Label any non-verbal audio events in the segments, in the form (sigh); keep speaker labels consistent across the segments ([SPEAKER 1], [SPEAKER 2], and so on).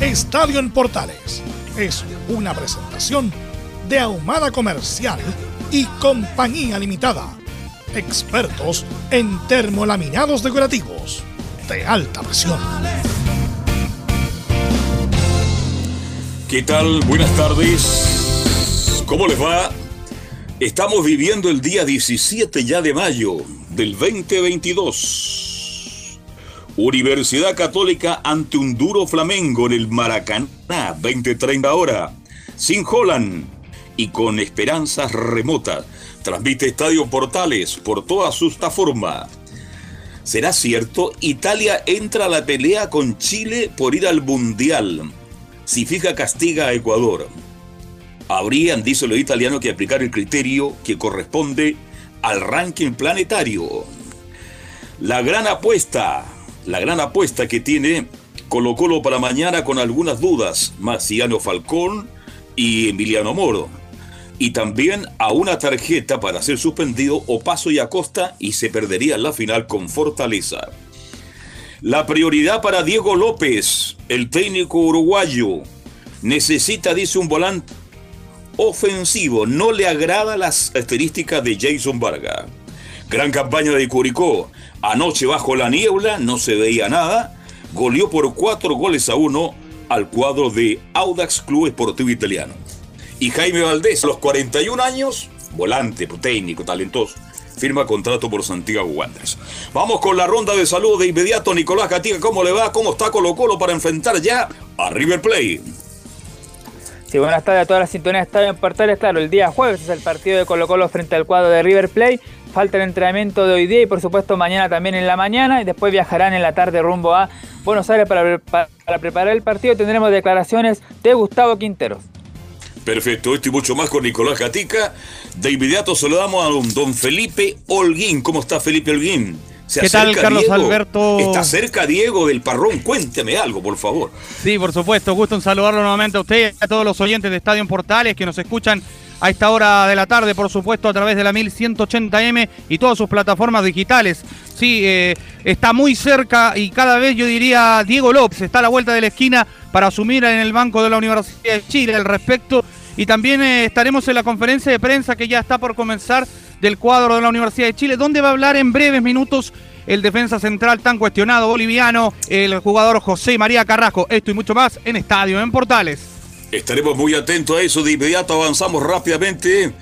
[SPEAKER 1] Estadio en Portales es una presentación de Ahumada Comercial y Compañía Limitada. Expertos en termolaminados decorativos de alta presión.
[SPEAKER 2] ¿Qué tal? Buenas tardes. ¿Cómo les va? Estamos viviendo el día 17 ya de mayo del 2022. Universidad Católica ante un duro Flamengo en el Maracaná, 20-30 hora, sin Holland y con esperanzas remotas. Transmite Estadio Portales por toda su forma. ¿Será cierto? Italia entra a la pelea con Chile por ir al Mundial. Si fija castiga a Ecuador. Habrían, dice lo italiano, que aplicar el criterio que corresponde al ranking planetario. La gran apuesta la gran apuesta que tiene Colo Colo para mañana con algunas dudas, Marciano Falcón y Emiliano Moro. Y también a una tarjeta para ser suspendido o paso y acosta y se perdería la final con Fortaleza. La prioridad para Diego López, el técnico uruguayo, necesita, dice un volante ofensivo, no le agrada las características de Jason Vargas. Gran campaña de Curicó, Anoche bajo la niebla no se veía nada. Goleó por cuatro goles a uno al cuadro de Audax Club Esportivo Italiano. Y Jaime Valdés, a los 41 años, volante, técnico, talentoso, firma contrato por Santiago Wanderers. Vamos con la ronda de salud de inmediato. Nicolás Gatica, ¿cómo le va? ¿Cómo está Colo Colo para enfrentar ya a River Plate?
[SPEAKER 3] Sí, buenas tardes a todas las sintonías. Está en Portales, claro, el día jueves es el partido de Colo Colo frente al cuadro de River Plate falta el entrenamiento de hoy día y por supuesto mañana también en la mañana y después viajarán en la tarde rumbo a Buenos Aires para, para, preparar el partido. Tendremos declaraciones de Gustavo Quinteros.
[SPEAKER 2] Perfecto, esto y mucho más con Nicolás Gatica. De inmediato saludamos a don Felipe Holguín. ¿Cómo está Felipe Holguín?
[SPEAKER 4] ¿Qué tal, Carlos Alberto?
[SPEAKER 2] Está cerca Diego del Parrón. Cuénteme algo, por favor.
[SPEAKER 4] Sí, por supuesto. Gusto en saludarlo nuevamente a usted y a todos los oyentes de Estadio en Portales que nos escuchan a esta hora de la tarde, por supuesto, a través de la 1180M y todas sus plataformas digitales. Sí, eh, está muy cerca y cada vez yo diría Diego López está a la vuelta de la esquina para asumir en el banco de la Universidad de Chile al respecto. Y también eh, estaremos en la conferencia de prensa que ya está por comenzar del cuadro de la Universidad de Chile, donde va a hablar en breves minutos el defensa central tan cuestionado boliviano, el jugador José María Carrasco. Esto y mucho más en Estadio en Portales.
[SPEAKER 2] Estaremos muy atentos a eso. De inmediato avanzamos rápidamente.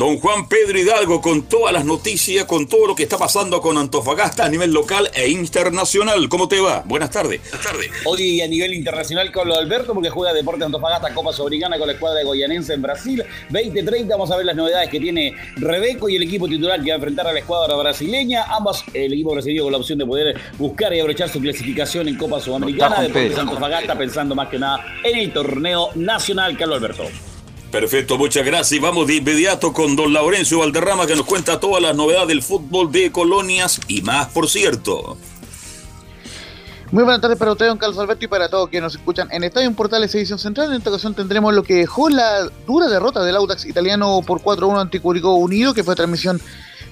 [SPEAKER 2] Don Juan Pedro Hidalgo con todas las noticias, con todo lo que está pasando con Antofagasta a nivel local e internacional. ¿Cómo te va? Buenas tardes. Buenas tardes.
[SPEAKER 5] Hoy a nivel internacional Carlos Alberto, porque juega Deporte Antofagasta Copa Sobrigana con la escuadra de Goyanense en Brasil. 20-30 vamos a ver las novedades que tiene Rebeco y el equipo titular que va a enfrentar a la escuadra brasileña. Ambos, el equipo brasileño con la opción de poder buscar y aprovechar su clasificación en Copa Sudamericana. Deportes Antofagasta pensando más que nada en el torneo nacional, Carlos Alberto.
[SPEAKER 2] Perfecto, muchas gracias. Vamos de inmediato con don Laurencio Valderrama que nos cuenta todas las novedades del fútbol de colonias y más, por cierto.
[SPEAKER 6] Muy buenas tardes para usted, don Carlos Alberto, y para todos que nos escuchan en Estadio Portales Edición Central. En esta ocasión tendremos lo que dejó la dura derrota del Audax italiano por 4-1 ante Curicó Unido, que fue transmisión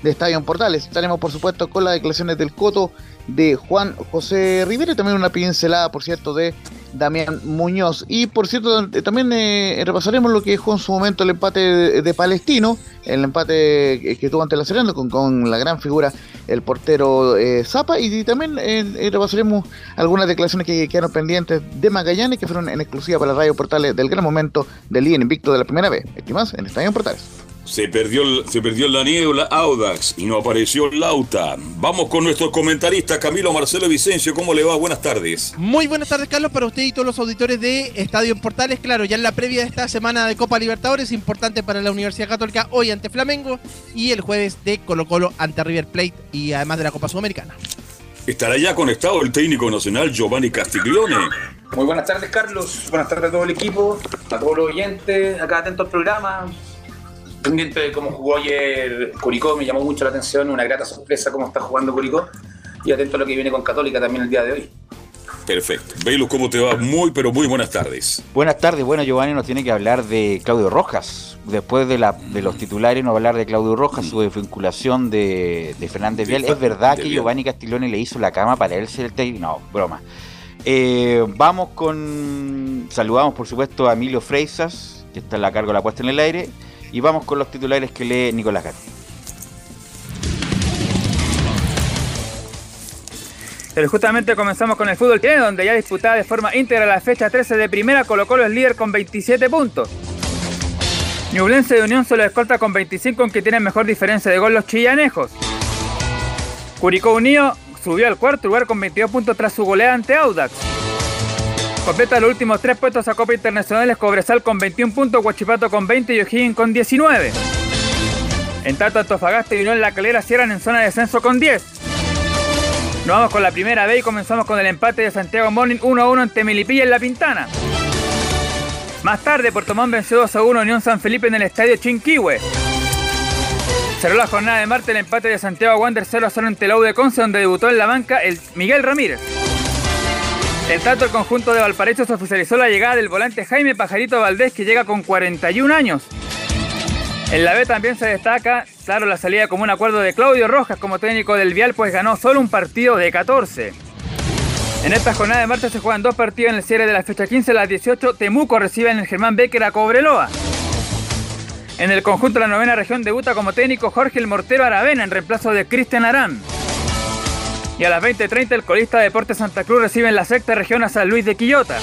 [SPEAKER 6] de Estadio Portales. Estaremos, por supuesto, con las declaraciones del Coto de Juan José Rivera y también una pincelada, por cierto, de Damián Muñoz. Y por cierto, también eh, repasaremos lo que dejó en su momento el empate de, Palestino, el empate que, tuvo ante la Serena con, la gran figura el portero eh, Zapa. Y, también eh, repasaremos algunas declaraciones que quedaron pendientes de Magallanes que fueron en exclusiva para la radio Portales del gran momento del líder invicto de la primera vez. Estimados en Estadio Portales.
[SPEAKER 2] Se perdió, se perdió la niebla Audax y no apareció Lauta. Vamos con nuestro comentarista Camilo Marcelo Vicencio. ¿Cómo le va? Buenas tardes.
[SPEAKER 7] Muy buenas tardes, Carlos, para usted y todos los auditores de Estadio en Portales. Claro, ya en la previa de esta semana de Copa Libertadores, importante para la Universidad Católica hoy ante Flamengo y el jueves de Colo Colo ante River Plate y además de la Copa Sudamericana.
[SPEAKER 2] Estará ya conectado el técnico nacional Giovanni Castiglione.
[SPEAKER 8] Muy buenas tardes, Carlos. Buenas tardes a todo el equipo, a todos los oyentes, acá atento al programa pendiente de cómo jugó ayer Curicó, me llamó mucho la atención, una grata sorpresa cómo está jugando Curicó y atento a lo que viene con Católica también el día de hoy.
[SPEAKER 2] Perfecto. Velo, ¿cómo te va? Muy, pero muy buenas tardes.
[SPEAKER 9] Buenas tardes. Bueno, Giovanni nos tiene que hablar de Claudio Rojas. Después de, la, de los titulares, nos va a hablar de Claudio Rojas, su desvinculación de, de Fernández Vial. ¿Es verdad que Giovanni Castiglione le hizo la cama para él ser el técnico? No, broma. Eh, vamos con. Saludamos, por supuesto, a Emilio Freisas, que está en la cargo de la puesta en el aire. Y vamos con los titulares que lee Nicolás Gatti.
[SPEAKER 10] Pero justamente comenzamos con el fútbol chileno, donde ya disputada de forma íntegra la fecha 13 de primera, colocó los líder con 27 puntos. Ñublense de Unión solo escolta con 25, aunque tienen mejor diferencia de gol los chillanejos. Curicó Unido subió al cuarto lugar con 22 puntos tras su goleada ante Audax. Completa los últimos tres puestos a Copa Internacionales Cobresal con 21 puntos, Huachipato con 20 y O'Higgins con 19. En tanto, Antofagasta y Unión La Calera cierran en zona de descenso con 10. Nos vamos con la primera B y comenzamos con el empate de Santiago Morning 1 a 1 ante Melipilla en La Pintana. Más tarde, Puerto Montt venció 2 a 1 Unión San Felipe en el estadio Chinquihue. Cerró la jornada de martes el empate de Santiago Wander 0 a 0 ante la U de Conce, donde debutó en la banca el Miguel Ramírez. En tanto, el conjunto de Valparaíso se oficializó la llegada del volante Jaime Pajarito Valdés, que llega con 41 años. En la B también se destaca, claro, la salida como un acuerdo de Claudio Rojas como técnico del Vial, pues ganó solo un partido de 14. En esta jornada de martes se juegan dos partidos en el cierre de la fecha 15 a las 18. Temuco recibe en el Germán Becker a Cobreloa. En el conjunto de la novena región debuta como técnico Jorge el Mortero Aravena en reemplazo de Cristian Arán. Y a las 20.30 el colista Deportes Santa Cruz recibe en la sexta región a San Luis de Quillota.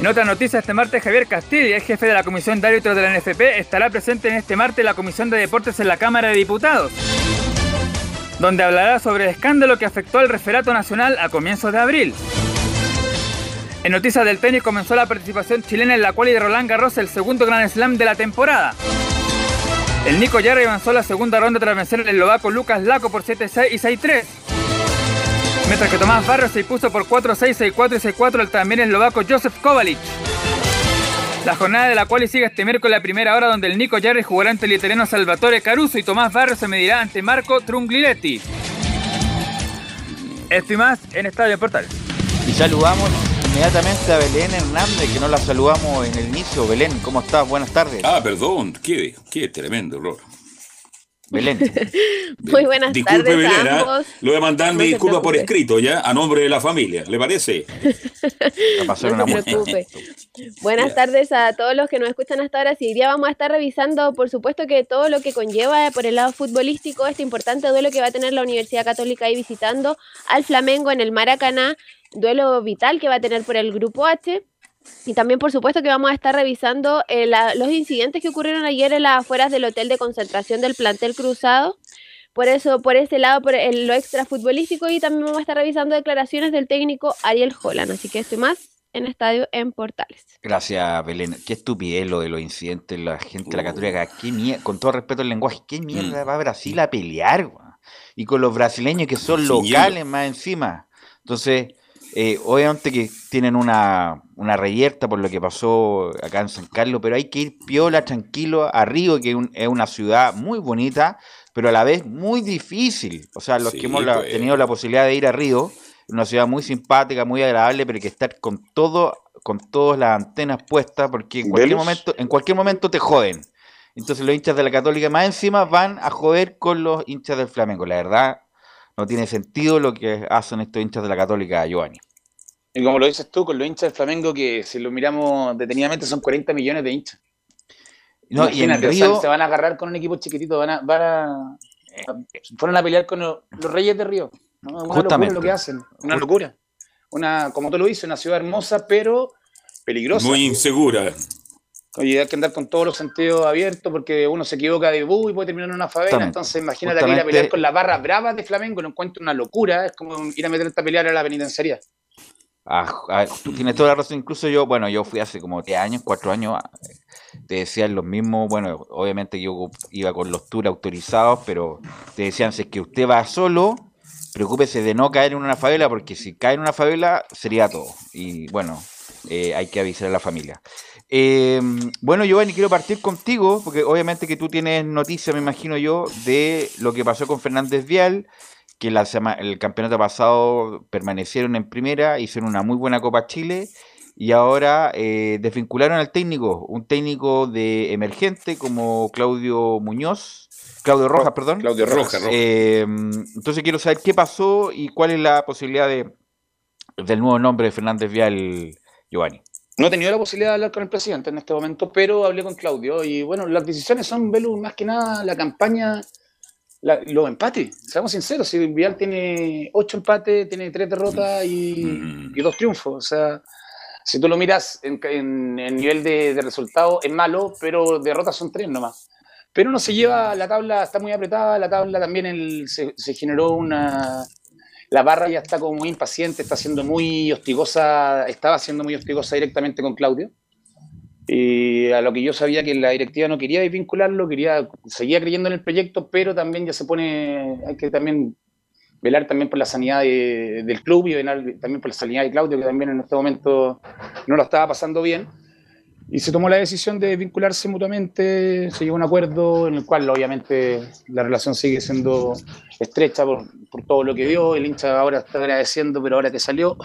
[SPEAKER 10] En otra noticia, este martes Javier Castillo, el jefe de la Comisión de Árbitros de la NFP, estará presente en este martes la Comisión de Deportes en la Cámara de Diputados, donde hablará sobre el escándalo que afectó al referato nacional a comienzos de abril. En noticias del tenis comenzó la participación chilena en la cual de Roland Garros, el segundo Grand Slam de la temporada. El Nico Jarry avanzó la segunda ronda tras vencer el eslovaco Lucas Laco por 7-6 y 6-3. Mientras que Tomás Barros se impuso por 4-6, 6-4 y 6-4 el también eslovaco Joseph Kovalic. La jornada de la cual sigue este miércoles la primera hora donde el Nico Jarry jugará ante el italiano Salvatore Caruso y Tomás Barros se medirá ante Marco Trungliletti. Esto y más en Estadio Portal.
[SPEAKER 9] Y saludamos inmediatamente a Belén Hernández, que no la saludamos en el inicio. Belén, ¿cómo estás? Buenas tardes.
[SPEAKER 2] Ah, perdón, qué, qué tremendo error.
[SPEAKER 9] Belén. (laughs)
[SPEAKER 11] Muy buenas
[SPEAKER 2] Disculpe,
[SPEAKER 11] tardes
[SPEAKER 2] Belén,
[SPEAKER 11] a
[SPEAKER 2] ¿ah?
[SPEAKER 11] ambos.
[SPEAKER 2] Lo voy a mandar mi disculpa por escrito, ¿ya? A nombre de la familia, ¿le parece?
[SPEAKER 11] no se preocupe. Buenas tardes a todos los que nos escuchan hasta ahora. Sí, hoy día vamos a estar revisando, por supuesto, que todo lo que conlleva por el lado futbolístico este importante duelo que va a tener la Universidad Católica ahí visitando al Flamengo en el Maracaná. Duelo vital que va a tener por el Grupo H. Y también, por supuesto, que vamos a estar revisando eh, la, los incidentes que ocurrieron ayer en las afueras del hotel de concentración del plantel cruzado. Por eso, por ese lado, por el, lo extra futbolístico y también vamos a estar revisando declaraciones del técnico Ariel Holland. Así que estoy más en estadio en Portales.
[SPEAKER 9] Gracias, Belén. Qué estupidez lo de los incidentes, la gente de la Católica. Qué mierda, con todo respeto al lenguaje, qué mierda va a Brasil a pelear? Y con los brasileños que son locales más encima. Entonces, eh, obviamente que tienen una, una reyerta por lo que pasó acá en San Carlos, pero hay que ir piola, tranquilo, a Río, que es una ciudad muy bonita, pero a la vez muy difícil. O sea, los
[SPEAKER 2] Sí,
[SPEAKER 9] que hemos la-
[SPEAKER 2] pues.
[SPEAKER 9] tenido la posibilidad de ir a Río, una ciudad muy simpática, muy agradable, pero hay que estar con todo, con todas las antenas puestas, porque en cualquier
[SPEAKER 2] ¿Velos?
[SPEAKER 9] momento, en cualquier momento te joden. Entonces los hinchas de la Católica más encima van a joder con los hinchas del Flamengo. La verdad, no tiene sentido lo que hacen estos hinchas de la Católica, Giovanni.
[SPEAKER 12] Y como lo dices tú, con los hinchas del Flamengo, que si lo miramos detenidamente son 40 millones de hinchas.
[SPEAKER 9] No, y en
[SPEAKER 12] Imagínate, o
[SPEAKER 9] Río-
[SPEAKER 12] sea, se van a agarrar con un equipo chiquitito, van a, van a, fueron a pelear con los, los Reyes de Río. ¿no? Una
[SPEAKER 9] Justamente.
[SPEAKER 12] locura lo que hacen, una locura. Una, como tú lo dices, una ciudad hermosa, pero peligrosa.
[SPEAKER 2] Muy insegura.
[SPEAKER 12] Oye, hay que andar con todos los sentidos abiertos porque uno se equivoca de bus y puede terminar en una favela.
[SPEAKER 9] Justamente.
[SPEAKER 12] Entonces, imagínate que ir a
[SPEAKER 9] Justamente-
[SPEAKER 12] pelear con las barras bravas de Flamengo, lo encuentro una locura. Es como ir a meterte a pelear a la penitenciaría.
[SPEAKER 9] Ah, ah, tú tienes toda la razón. Incluso yo, bueno, yo fui hace como 10 años, 4 años, ah, te decían los mismos. Bueno, obviamente yo iba con los tours autorizados, pero te decían: si es que usted va solo, preocúpese de no caer en una favela, porque si cae en una favela sería todo. Y bueno, eh, hay que avisar a la familia. Eh, bueno, Giovanni, quiero partir contigo, porque obviamente que tú tienes noticia, me imagino yo, de lo que pasó con Fernández Vial, que la sema- el campeonato pasado permanecieron en primera, hicieron una muy buena Copa Chile y ahora eh, desvincularon al técnico, un técnico de emergente como Claudio Muñoz, Claudio Rojas, perdón.
[SPEAKER 12] Claudio Rojas. Rojas.
[SPEAKER 9] Eh, entonces quiero saber qué pasó y cuál es la posibilidad de, del nuevo nombre de Fernández Vial, Giovanni.
[SPEAKER 12] No he tenido la posibilidad de hablar con el presidente en este momento, pero hablé con Claudio. Y bueno, las decisiones son, Belu, más que nada la campaña, la- los empates. Seamos sinceros, si Vial tiene ocho empates, tiene tres derrotas y,
[SPEAKER 2] Mm.
[SPEAKER 12] y dos triunfos. O sea, si tú lo miras en, en- en nivel de, de resultado, es malo, pero derrotas son tres nomás. Pero no se lleva, la tabla está muy apretada, la tabla también el- se, se generó una... La barra ya está como muy impaciente, está siendo muy hostigosa, estaba siendo muy hostigosa directamente con Claudio. Y a lo que yo sabía que la directiva no quería desvincularlo, quería, seguía creyendo en el proyecto, pero también ya se pone, hay que también velar también por la sanidad de- del club y velar también por la sanidad de Claudio, que también en este momento no lo estaba pasando bien. Y se tomó la decisión de vincularse mutuamente, se llegó a un acuerdo en el cual obviamente la relación sigue siendo estrecha por, por todo lo que dio, el hincha ahora está agradeciendo, pero ahora que salió.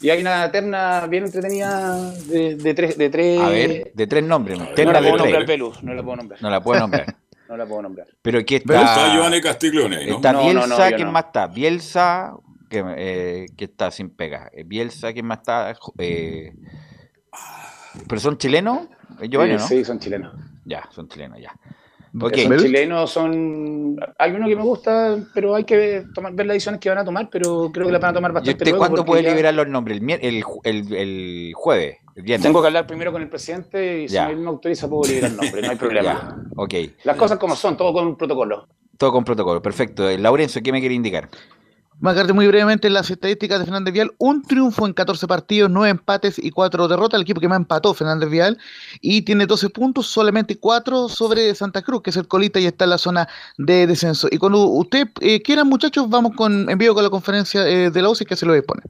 [SPEAKER 12] Y hay una terna bien entretenida de, de tres... De tres
[SPEAKER 9] A ver, de tres nombres.
[SPEAKER 12] no
[SPEAKER 9] terna
[SPEAKER 12] la
[SPEAKER 9] de
[SPEAKER 12] puedo
[SPEAKER 9] tres.
[SPEAKER 12] nombrar, Pelu, no la puedo nombrar.
[SPEAKER 9] No la puedo nombrar. (laughs)
[SPEAKER 12] No la puedo nombrar.
[SPEAKER 9] Pero aquí
[SPEAKER 2] Está
[SPEAKER 9] está.
[SPEAKER 2] Giovanni Castiglione, ¿no?
[SPEAKER 9] Está
[SPEAKER 12] No, no,
[SPEAKER 9] Bielsa,
[SPEAKER 12] no,
[SPEAKER 9] ¿quién
[SPEAKER 12] no.
[SPEAKER 9] más está? Bielsa, que, eh, que está sin pega. Eh, Bielsa, ¿quién más está? Eh, ¿Pero son chilenos? Giovanni,
[SPEAKER 12] Eh,
[SPEAKER 9] ¿no?
[SPEAKER 12] Sí, son chilenos.
[SPEAKER 9] Ya, son chilenos, ya.
[SPEAKER 12] Ok.
[SPEAKER 9] Ok.
[SPEAKER 12] Son chilenos, son... Hay uno que me gusta, pero hay que ver, tomar, ver las decisiones que van a tomar, pero creo que las van a tomar
[SPEAKER 9] ¿Y
[SPEAKER 12] bastante
[SPEAKER 9] usted
[SPEAKER 12] luego
[SPEAKER 9] cuándo puede
[SPEAKER 12] ya
[SPEAKER 9] liberar los nombres? ¿El, el, el, el jueves?
[SPEAKER 12] Tengo que hablar primero con el presidente y si
[SPEAKER 9] Ya.
[SPEAKER 12] él me autoriza puedo liberar el nombre, no hay problema. (laughs)
[SPEAKER 9] Ya, ok.
[SPEAKER 12] Las cosas como son, todo con un protocolo.
[SPEAKER 9] Todo con protocolo, perfecto. Eh, Laurencio, ¿qué me quiere indicar?
[SPEAKER 6] Marcarte muy brevemente las estadísticas de Fernández Vial. Un triunfo en 14 partidos, 9 empates y 4 derrotas. El equipo que más empató, Fernández Vial. Y tiene 12 puntos, solamente 4 sobre Santa Cruz, que es el colita y está en la zona de descenso. Y cuando usted eh, quieran, muchachos, vamos con en vivo con la conferencia eh, de la UCI que se lo dispone.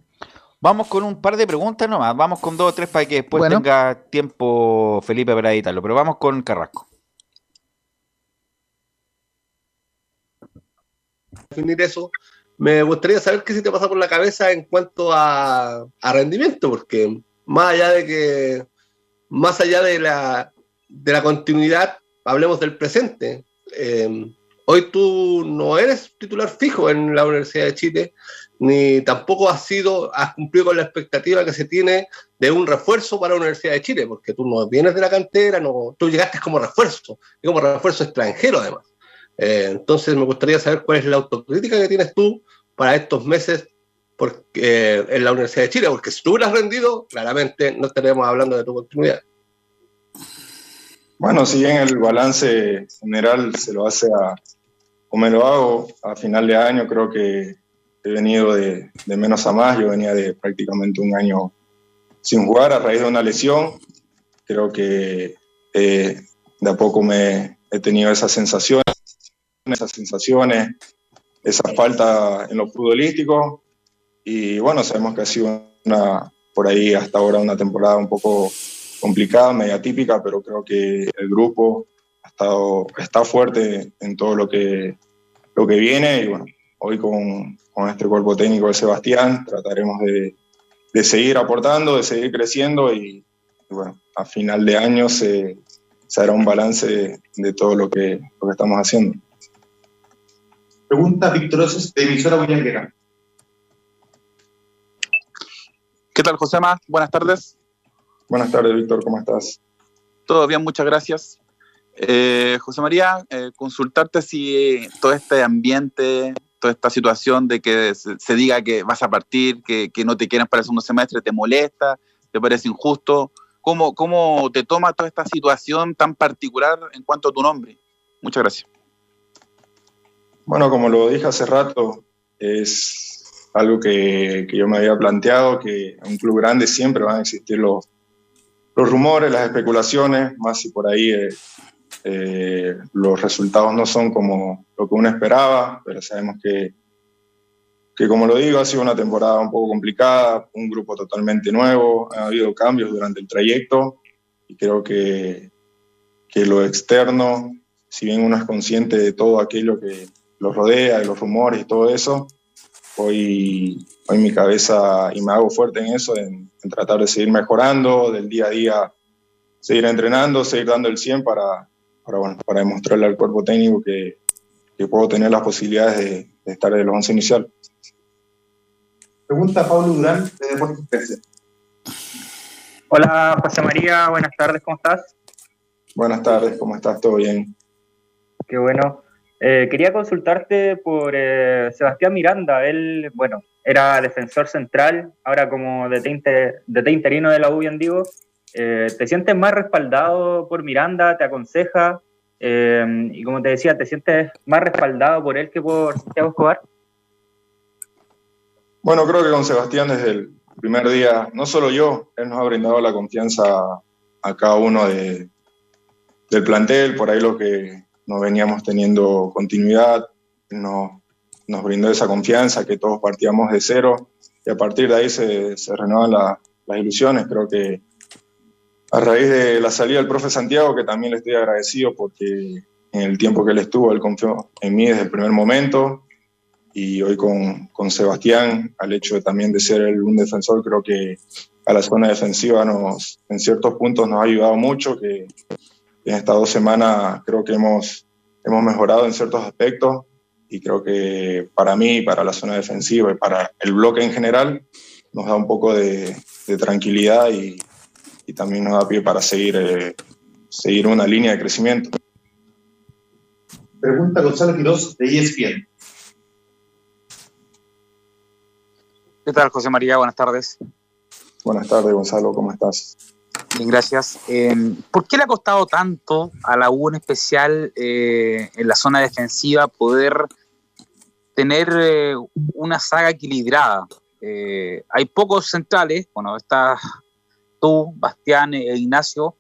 [SPEAKER 9] Vamos con un par de preguntas nomás. Vamos con dos o tres para que después
[SPEAKER 6] Bueno.
[SPEAKER 9] tenga tiempo Felipe para editarlo. Pero vamos con Carrasco.
[SPEAKER 13] definir eso. Me gustaría saber qué se te pasa por la cabeza en cuanto a, rendimiento, porque más allá de que, más allá de la, de la continuidad, hablemos del presente. Eh, hoy tú no eres titular fijo en la Universidad de Chile, ni tampoco has sido, has cumplido con la expectativa que se tiene de un refuerzo para la Universidad de Chile, porque tú no vienes de la cantera, no, tú llegaste como refuerzo, y como refuerzo extranjero además. Eh, entonces me gustaría saber cuál es la autocrítica que tienes tú para estos meses porque, eh, en la Universidad de Chile, porque si tú hubieras rendido, claramente no estaríamos hablando de tu continuidad.
[SPEAKER 14] Bueno, si bien el balance general se lo hace a, o me lo hago a final de año, creo que he venido de, de menos a más, yo venía de prácticamente un año sin jugar a raíz de una lesión, creo que eh, de a poco me he tenido esas sensaciones, esas sensaciones, esa falta en lo futbolístico y bueno, sabemos que ha sido una, por ahí hasta ahora una temporada un poco complicada, media típica, pero creo que el grupo ha estado, está fuerte en todo lo que, lo que viene y bueno, hoy con, con este cuerpo técnico de Sebastián trataremos de, de seguir aportando, de seguir creciendo y, y bueno, a final de año se, se hará un balance de, de todo lo que, lo que estamos haciendo.
[SPEAKER 15] Pregunta Víctor Oces, de emisora.
[SPEAKER 13] Ok,
[SPEAKER 15] ¿Qué tal, Josema? Buenas tardes.
[SPEAKER 14] Buenas tardes, Víctor, ¿cómo estás?
[SPEAKER 15] Todo bien, muchas gracias. Eh, José María, eh, consultarte si todo este ambiente, toda esta situación de que se, diga que vas a partir, que, no te quieren para el segundo semestre, te molesta, te parece injusto. ¿Cómo, ¿Cómo te toma toda esta situación tan particular en cuanto a tu nombre? Muchas gracias.
[SPEAKER 14] Bueno, como lo dije hace rato, es algo que, yo me había planteado, que en un club grande siempre van a existir los, los rumores, las especulaciones, más si por ahí eh, eh, los resultados no son como lo que uno esperaba, pero sabemos que, que, como lo digo, ha sido una temporada un poco complicada, un grupo totalmente nuevo, ha habido cambios durante el trayecto y creo que, que lo externo, si bien uno es consciente de todo aquello que lo rodea, de los rumores y todo eso, hoy, hoy mi cabeza, y me hago fuerte en eso, en, en tratar de seguir mejorando, del día a día seguir entrenando, seguir dando el 100 para, para, bueno, para demostrarle al cuerpo técnico que, que puedo tener las posibilidades de, estar en los 11 inicial.
[SPEAKER 16] Pregunta Pablo Durán de Deportes 13.
[SPEAKER 17] Hola José María, buenas tardes, ¿cómo estás?
[SPEAKER 14] Buenas tardes, ¿cómo estás? ¿Todo bien?
[SPEAKER 17] Qué bueno. Eh, quería consultarte por eh, Sebastián Miranda. Él, bueno, era defensor central, ahora como de de interino de la U, bien digo. Eh, ¿Te sientes más respaldado por Miranda? ¿Te aconseja? Y como te decía, ¿te sientes más respaldado por él que por Santiago Escobar?
[SPEAKER 14] Bueno, creo que con Sebastián desde el primer día, no solo yo, él nos ha brindado la confianza a cada uno de, del plantel, por ahí lo que nos veníamos teniendo continuidad, nos, nos brindó esa confianza, que todos partíamos de cero y a partir de ahí se, se renuevan las ilusiones. Creo que a raíz de la salida del profe Santiago, que también le estoy agradecido porque en el tiempo que él estuvo, él confió en mí desde el primer momento. Y hoy con, con Sebastián, al hecho de también de ser el, un defensor, creo que a la zona defensiva nos, en ciertos puntos nos ha ayudado mucho, que en estas dos semanas creo que hemos, hemos mejorado en ciertos aspectos y creo que para mí, para la zona defensiva y para el bloque en general, nos da un poco de, de tranquilidad y, y también nos da pie para seguir, eh, seguir una línea de crecimiento.
[SPEAKER 16] Pregunta Gonzalo Quiroz de ESPN.
[SPEAKER 8] ¿Qué tal, José María? Buenas tardes.
[SPEAKER 14] Buenas tardes, Gonzalo, ¿cómo estás?
[SPEAKER 8] Gracias. Eh, ¿Por qué le ha costado tanto a la U en especial eh, en la zona defensiva poder tener una saga equilibrada? hay pocos centrales, bueno, está tú, Bastián e Ignacio,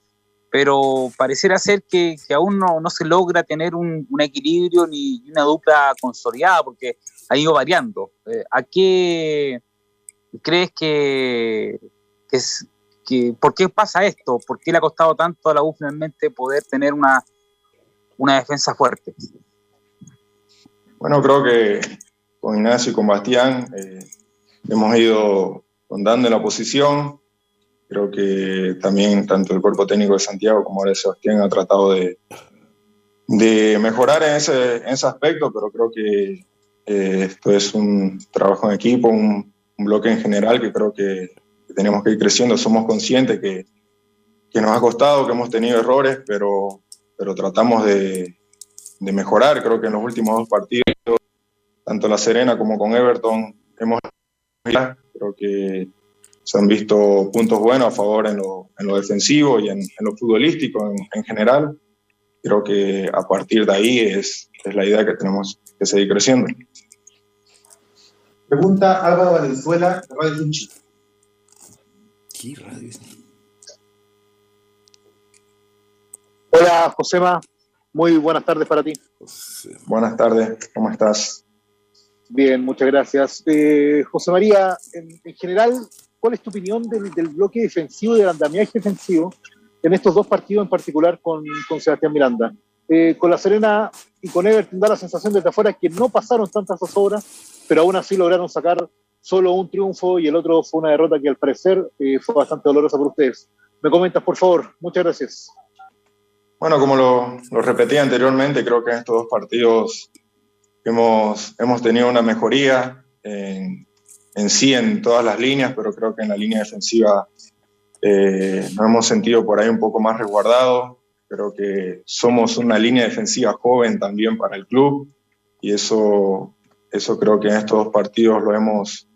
[SPEAKER 8] pero pareciera ser que, aún no, se logra tener un, equilibrio ni una dupla consolidada, porque ha ido variando. Eh, ¿A qué crees que, es, que, por qué pasa esto? ¿Por qué le ha costado tanto a la U finalmente poder tener una, una defensa fuerte?
[SPEAKER 14] Bueno, creo que con Ignacio y con Bastián eh, hemos ido rondando en la posición, Creo que también tanto el cuerpo técnico de Santiago como el de Sebastián ha tratado de, de mejorar en ese, en ese aspecto, pero creo que eh, esto es un trabajo en equipo, un, bloque en general que creo que, tenemos que ir creciendo. Somos conscientes que, que, nos ha costado, que hemos tenido errores, pero, pero tratamos de, de mejorar. Creo que en los últimos dos partidos, tanto La Serena como con Everton, hemos creo que se han visto puntos buenos a favor en lo, en lo defensivo y en, en lo futbolístico en, en, general. Creo que a partir de ahí es, es la idea que tenemos que seguir creciendo.
[SPEAKER 16] Pregunta Álvaro Valenzuela, Radio.
[SPEAKER 18] ¿Qué radio es?
[SPEAKER 19] Hola, Josema. Muy buenas tardes para ti.
[SPEAKER 14] Buenas tardes, ¿cómo estás?
[SPEAKER 19] Bien, muchas gracias. Eh, José María, en, en, general, ¿Cuál es tu opinión del, bloque defensivo y del andamiaje defensivo en estos dos partidos en particular con, con Sebastián Miranda? Eh, con La Serena y con Everton da la sensación desde afuera que no pasaron tantas horas, pero aún así lograron sacar solo un triunfo y el otro fue una derrota que al parecer eh, fue bastante dolorosa para ustedes. Me comentas, por favor. Muchas gracias.
[SPEAKER 14] Bueno, como lo, lo repetí anteriormente, creo que en estos dos partidos hemos, hemos tenido una mejoría en, en sí en todas las líneas, pero creo que en la línea defensiva eh, nos hemos sentido por ahí un poco más resguardados. Creo que somos una línea defensiva joven también para el club y eso, eso creo que en estos dos partidos lo hemos,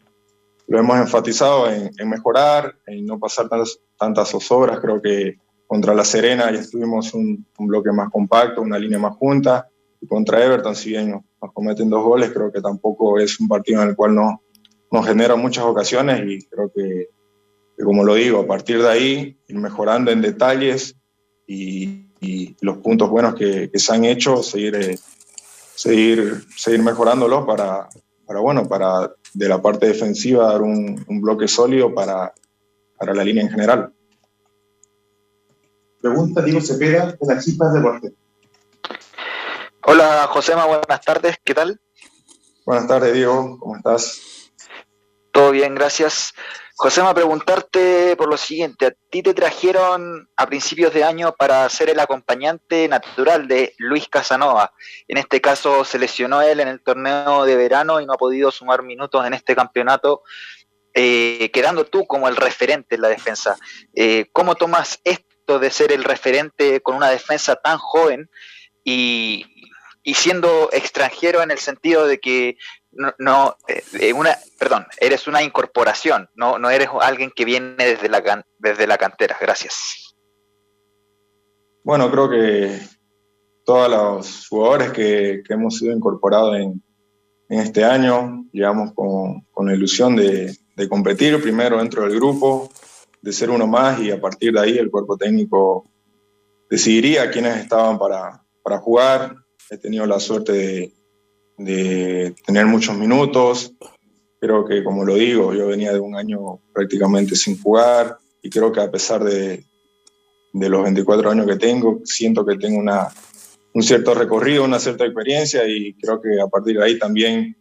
[SPEAKER 14] lo hemos enfatizado en, en mejorar, en no pasar tantas, tantas zozobras. Creo que contra La Serena ya estuvimos un, un bloque más compacto, una línea más junta. Y contra Everton, si bien nos, cometen dos goles, creo que tampoco es un partido en el cual no, nos genera muchas ocasiones y creo que, que, como lo digo, a partir de ahí, ir mejorando en detalles y, y los puntos buenos que, que, se han hecho, seguir, eh, seguir, seguir mejorándolos para, para, bueno, para de la parte defensiva dar un, un bloque sólido para, para la línea en general.
[SPEAKER 16] Pregunta Diego Cepeda de las Chispas Deportes.
[SPEAKER 20] Hola Josema, buenas tardes, ¿qué tal?
[SPEAKER 14] Buenas tardes Diego, ¿cómo estás?
[SPEAKER 20] Todo bien, gracias. Josema, preguntarte por lo siguiente, a ti te trajeron a principios de año para ser el acompañante natural de Luis Casanova. En este caso se lesionó él en el torneo de verano y no ha podido sumar minutos en este campeonato, eh, quedando tú como el referente en la defensa. Eh, ¿Cómo tomas esto de ser el referente con una defensa tan joven y siendo extranjero en el sentido de que no, no eh, una, perdón, eres una incorporación, no, no eres alguien que viene desde la, desde la cantera. Gracias.
[SPEAKER 14] Bueno, creo que todos los jugadores que, que hemos sido incorporados en, en, este año, llegamos con, con la ilusión de, de, competir primero dentro del grupo, de ser uno más y a partir de ahí el cuerpo técnico decidiría quiénes estaban para, para jugar. He tenido la suerte de, de tener muchos minutos. Creo que, como lo digo, yo venía de un año prácticamente sin jugar y creo que a pesar de, de los 24 años que tengo, siento que tengo una, un cierto recorrido, una cierta experiencia y creo que a partir de ahí también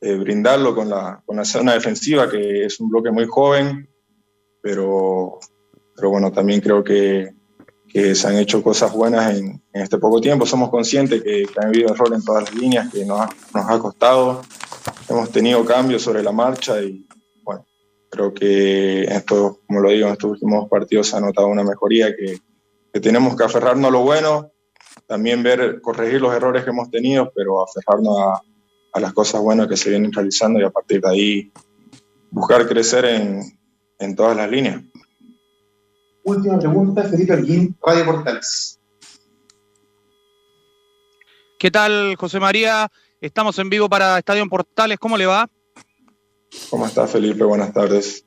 [SPEAKER 14] eh, brindarlo con la, con la zona defensiva, que es un bloque muy joven, pero, pero bueno, también creo que que se han hecho cosas buenas en, este poco tiempo. Somos conscientes que, que, han habido errores en todas las líneas, que nos ha, nos ha costado. Hemos tenido cambios sobre la marcha y, bueno, creo que en estos, como lo digo, en estos últimos partidos se ha notado una mejoría que, que tenemos que aferrarnos a lo bueno, también ver, corregir los errores que hemos tenido, pero aferrarnos a, a las cosas buenas que se vienen realizando y a partir de ahí buscar crecer en, en todas las líneas.
[SPEAKER 16] Última pregunta, Felipe Arguín, Radio Portales.
[SPEAKER 4] ¿Qué tal, José María? Estamos en vivo para Estadio Portales. ¿Cómo le va?
[SPEAKER 14] ¿Cómo está, Felipe? Buenas tardes.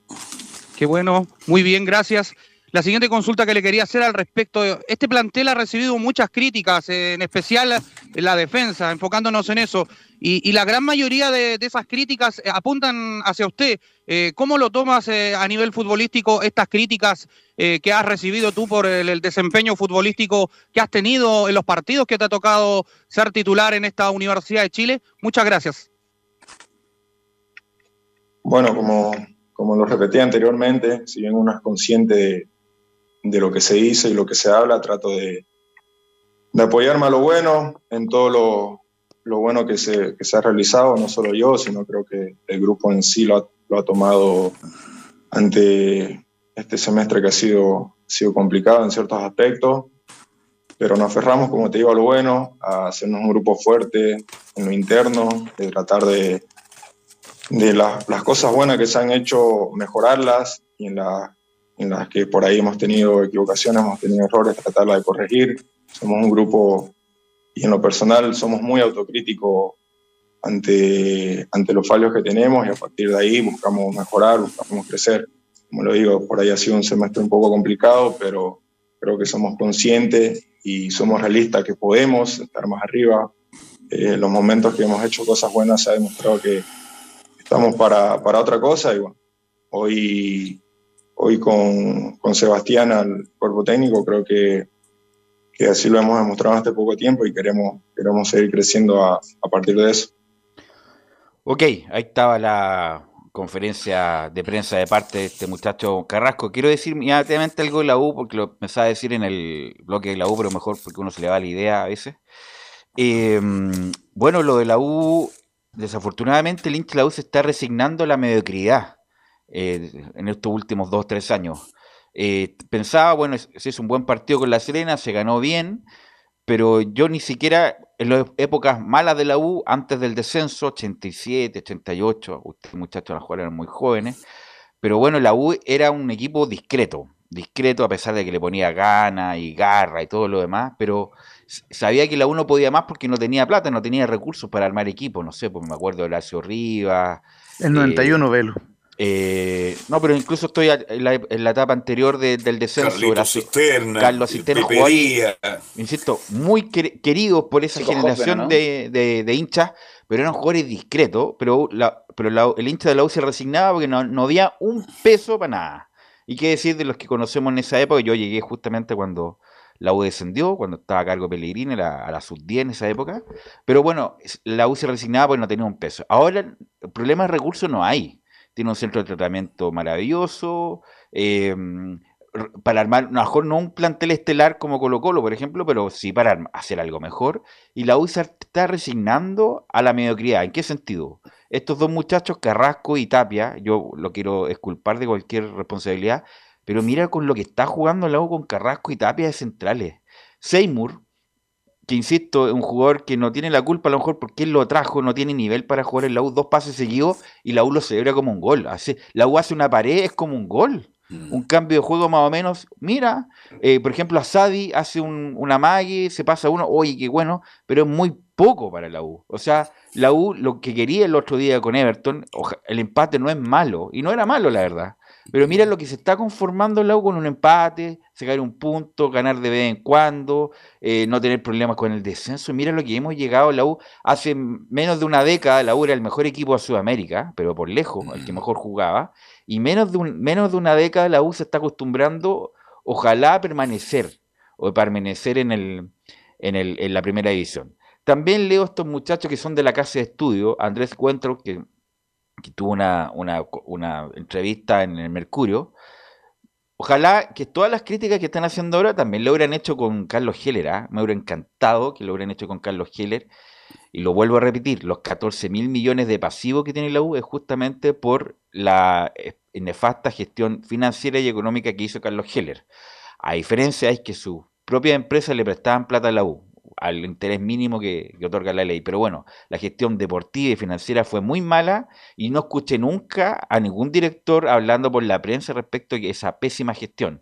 [SPEAKER 4] Qué bueno, muy bien, gracias. La siguiente consulta que le quería hacer al respecto, este plantel ha recibido muchas críticas, en especial la defensa, enfocándonos en eso, y, la gran mayoría de, esas críticas apuntan hacia usted. Eh, ¿Cómo lo tomas eh, a nivel futbolístico estas críticas eh, que has recibido tú por el, desempeño futbolístico que has tenido en los partidos que te ha tocado ser titular en esta Universidad de Chile? Muchas gracias.
[SPEAKER 14] Bueno, como, como lo repetí anteriormente, si bien uno es consciente de lo que se dice y lo que se habla, trato de, de apoyarme a lo bueno, en todo lo, lo bueno que se, que se, ha realizado, no solo yo, sino creo que el grupo en sí lo ha, lo ha tomado ante este semestre que ha sido, sido complicado en ciertos aspectos, pero nos aferramos, como te digo, a lo bueno, a hacernos un grupo fuerte en lo interno, de tratar de, de la, las cosas buenas que se han hecho, mejorarlas y en la, en las que por ahí hemos tenido equivocaciones, hemos tenido errores, tratarla de corregir. Somos un grupo y en lo personal somos muy autocríticos ante, ante los fallos que tenemos y a partir de ahí buscamos mejorar, buscamos crecer. Como lo digo, por ahí ha sido un semestre un poco complicado, pero creo que somos conscientes y somos realistas que podemos estar más arriba. Eh, los momentos que hemos hecho cosas buenas se ha demostrado que estamos para, para otra cosa y bueno, hoy hoy con, con, Sebastián al cuerpo técnico, creo que, que, así lo hemos demostrado en este poco tiempo y queremos, queremos seguir creciendo a, partir de eso.
[SPEAKER 9] Ok, ahí estaba la conferencia de prensa de parte de este muchacho Carrasco. Quiero decir inmediatamente algo de la U, porque lo pensaba decir en el bloque de la U, pero mejor porque uno se le va la idea a veces. Eh, bueno, lo de la U desafortunadamente el hincha la U se está resignando a la mediocridad eh, en estos últimos dos o tres años. Eh, pensaba, bueno, se hizo un buen partido con la Serena, se ganó bien, pero yo ni siquiera en las épocas malas de la U, antes del descenso, 87, 88, ustedes muchachos jugar eran muy jóvenes, pero bueno, la U era un equipo discreto, discreto a pesar de que le ponía gana y garra y todo lo demás, pero sabía que la U no podía más porque no tenía plata, no tenía recursos para armar equipo, no sé, porque me acuerdo de Horacio Rivas.
[SPEAKER 6] El 91, Velo.
[SPEAKER 9] Eh, no, pero incluso estoy en la, etapa anterior del descenso.
[SPEAKER 2] Carlos Cisterna,
[SPEAKER 9] Carlos Cisterna insisto, muy queridos por esa generación de, hinchas, pero eran jugadores discretos. Pero, pero el hincha de la U se resignaba porque no, no había un peso para nada. Y qué decir de los que conocemos en esa época, yo llegué justamente cuando la U descendió, cuando estaba a cargo Pellegrini, a la sub-10 en esa época. Pero bueno, la U se resignaba porque no tenía un peso. Ahora, el problema de recursos no hay tiene un centro de tratamiento maravilloso, em, para armar, a lo mejor no un plantel estelar como Colo Colo, por ejemplo, pero sí para hacer algo mejor. Y la U está resignando a la mediocridad. ¿En qué sentido? Estos dos muchachos, Carrasco y Tapia, yo lo quiero esculpar de cualquier responsabilidad, pero mira con lo que está jugando la U con Carrasco y Tapia de centrales. Seymour, que insisto, es un jugador que no tiene la culpa a lo mejor porque él lo trajo, no tiene nivel para jugar en la U, dos pases seguidos y la U lo celebra como un gol. Hace, la U hace una pared, es como un gol. Mm. Un cambio de juego más o menos. Mira, eh, por ejemplo, Asadi hace un, una mague, se pasa uno, oye, qué bueno, pero es muy poco para la U. O sea, la U lo que quería el otro día con Everton, el empate no es malo, y no era malo, la verdad. Pero mira lo que se está conformando el U con un empate, sacar un punto, ganar de vez en cuando, eh, no tener problemas con el descenso. Mira lo que hemos llegado la U hace menos de una década. La U era el mejor equipo de Sudamérica, pero por lejos, el que mm. mejor jugaba. Y menos de, un, menos de una década la U se está acostumbrando, ojalá, a permanecer o permanecer en, el, en, el, en la primera división. También leo estos muchachos que son de la casa de estudio, Andrés Cuentro, que que tuvo una, una, entrevista en el Mercurio. Ojalá que todas las críticas que están haciendo ahora también lo hubieran hecho con Carlos Heller. ¿ah? Me hubiera encantado que lo hubieran hecho con Carlos Heller. Y lo vuelvo a repetir, los 14 mil millones de pasivos que tiene la U es justamente por la eh, nefasta gestión financiera y económica que hizo Carlos Heller. A diferencia es que su propia empresa le prestaban plata a la U al interés mínimo que, otorga la ley. Pero bueno, la gestión deportiva y financiera fue muy mala y no escuché nunca a ningún director hablando por la prensa respecto a esa pésima gestión.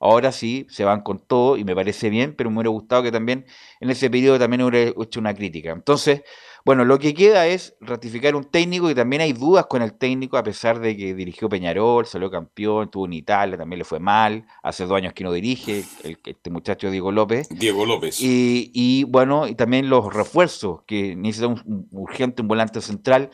[SPEAKER 9] Ahora sí, se van con todo y me parece bien, pero me hubiera gustado que también en ese periodo también hubiera hecho una crítica. Entonces, bueno, lo que queda es ratificar un técnico y también hay dudas con el técnico, a pesar de que dirigió Peñarol, salió campeón, estuvo en Italia, también le fue mal. Hace dos años que no dirige, este muchacho Diego López.
[SPEAKER 2] Diego López.
[SPEAKER 9] Y, bueno, y también los refuerzos, que necesita un, urgente un volante central.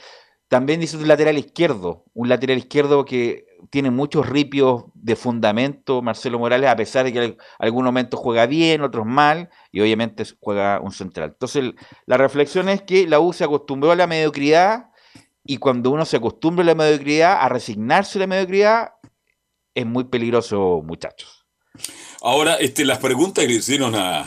[SPEAKER 9] También dice un lateral izquierdo, un lateral izquierdo que tiene muchos ripios de fundamento Marcelo Morales, a pesar de que en algún momento juega bien, otros mal, y obviamente juega un central. Entonces, la reflexión es que la U se acostumbró a la mediocridad, y cuando uno se acostumbra a la mediocridad, a resignarse a la mediocridad, es muy peligroso, muchachos.
[SPEAKER 2] Ahora, este, las preguntas que le hicieron a,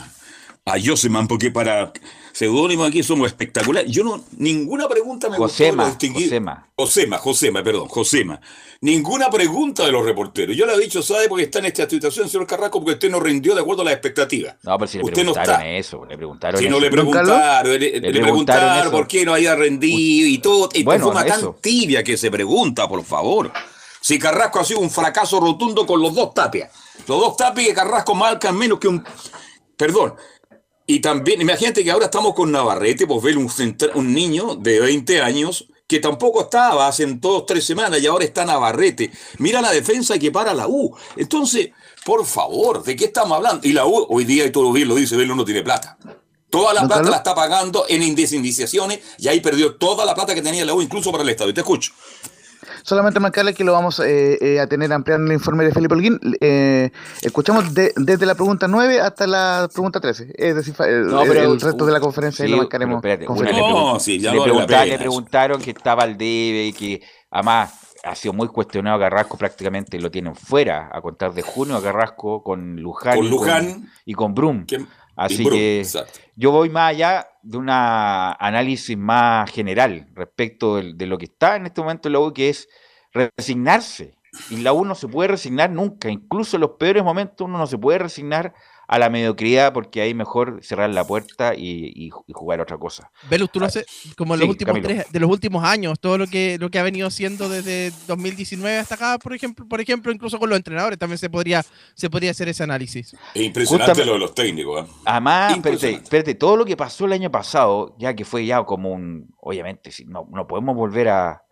[SPEAKER 2] a Joseman, porque para seudónimo aquí somos espectaculares. Yo no, ninguna pregunta me
[SPEAKER 9] Josema, distinguir. Josema.
[SPEAKER 2] Josema, Josema, perdón, Josema. Ninguna pregunta de los reporteros. Yo le he dicho, ¿sabe por qué está en esta situación, señor Carrasco? Porque usted no rindió de acuerdo a las expectativas.
[SPEAKER 9] No, pero si le
[SPEAKER 2] usted
[SPEAKER 9] preguntaron
[SPEAKER 2] no está.
[SPEAKER 9] eso, le preguntaron
[SPEAKER 2] Si
[SPEAKER 9] eso.
[SPEAKER 2] no le preguntaron, le, preguntaron, por qué no había rendido y todo. Y bueno, forma tan tibia que se pregunta, por favor. Si Carrasco ha sido un fracaso rotundo con los dos tapias. Los dos tapias que Carrasco marcan menos que un... Perdón, y también, imagínate que ahora estamos con Navarrete, pues ver un, un niño de 20 años que tampoco estaba hace dos, tres semanas y ahora está Navarrete. Mira la defensa que para la U. Entonces, por favor, ¿de qué estamos hablando? Y la U, hoy día, y todo bien lo dice, Velo no tiene plata. Toda la plata la está pagando en indemnizaciones y ahí perdió toda la plata que tenía la U, incluso para el Estado. Y te escucho.
[SPEAKER 6] Solamente marcarle que lo vamos eh, eh, a tener ampliando el informe de Felipe Holguín. Eh, escuchamos desde la pregunta 9 hasta la pregunta 13. Es decir, el, resto de la conferencia y lo marcaremos.
[SPEAKER 9] no, sí, ya le, preguntaron, le preguntaron que estaba al debe y que además ha sido muy cuestionado Carrasco, prácticamente lo tienen fuera a contar de junio a Carrasco con Luján,
[SPEAKER 2] con Luján
[SPEAKER 9] y con, Brum. Así
[SPEAKER 2] Bruno,
[SPEAKER 9] que
[SPEAKER 2] exacto.
[SPEAKER 9] yo voy más allá de un análisis más general respecto del- de, lo que está en este momento en la U, que es resignarse. Y la U no se puede resignar nunca, incluso en los peores momentos uno no se puede resignar a la mediocridad porque ahí mejor cerrar la puerta y, y- y jugar otra cosa.
[SPEAKER 7] Velus, tú lo haces como en los
[SPEAKER 9] Sí,
[SPEAKER 7] últimos tres, de los últimos años, todo lo que lo que ha venido haciendo desde 2019 hasta acá, por ejemplo, por ejemplo, incluso con los entrenadores también se podría se podría hacer ese análisis.
[SPEAKER 2] Es impresionante
[SPEAKER 9] Justamente-
[SPEAKER 2] lo de los técnicos. ¿eh?
[SPEAKER 9] Además, espérate, espérate, todo lo que pasó el año pasado, ya que fue ya como un, obviamente, si no, no podemos volver a,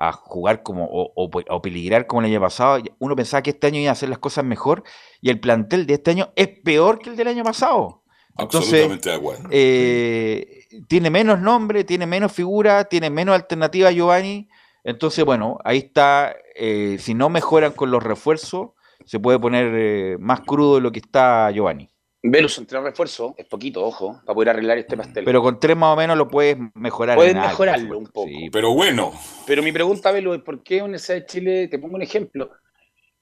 [SPEAKER 9] a jugar como o, o pe- o peligrar como el año pasado. Uno pensaba que este año iba a hacer las cosas mejor y el plantel de este año es peor que el del año pasado. Entonces,
[SPEAKER 2] Absolutamente
[SPEAKER 9] eh, tiene menos nombre, tiene menos figura, tiene menos alternativa Giovanni. Entonces, bueno, ahí está. eh, si no mejoran con los refuerzos, se puede poner eh, más crudo de lo que está Giovanni.
[SPEAKER 12] Velus en tres refuerzos, es poquito, ojo, para poder arreglar este pastel.
[SPEAKER 9] Pero con tres más o menos lo puedes mejorar.
[SPEAKER 12] Puedes
[SPEAKER 9] en algo,
[SPEAKER 12] mejorarlo
[SPEAKER 9] por
[SPEAKER 12] un poco.
[SPEAKER 9] Sí,
[SPEAKER 2] Pero bueno,
[SPEAKER 12] Pero mi pregunta, Velo, es ¿por qué Universidad de Chile, te pongo un ejemplo,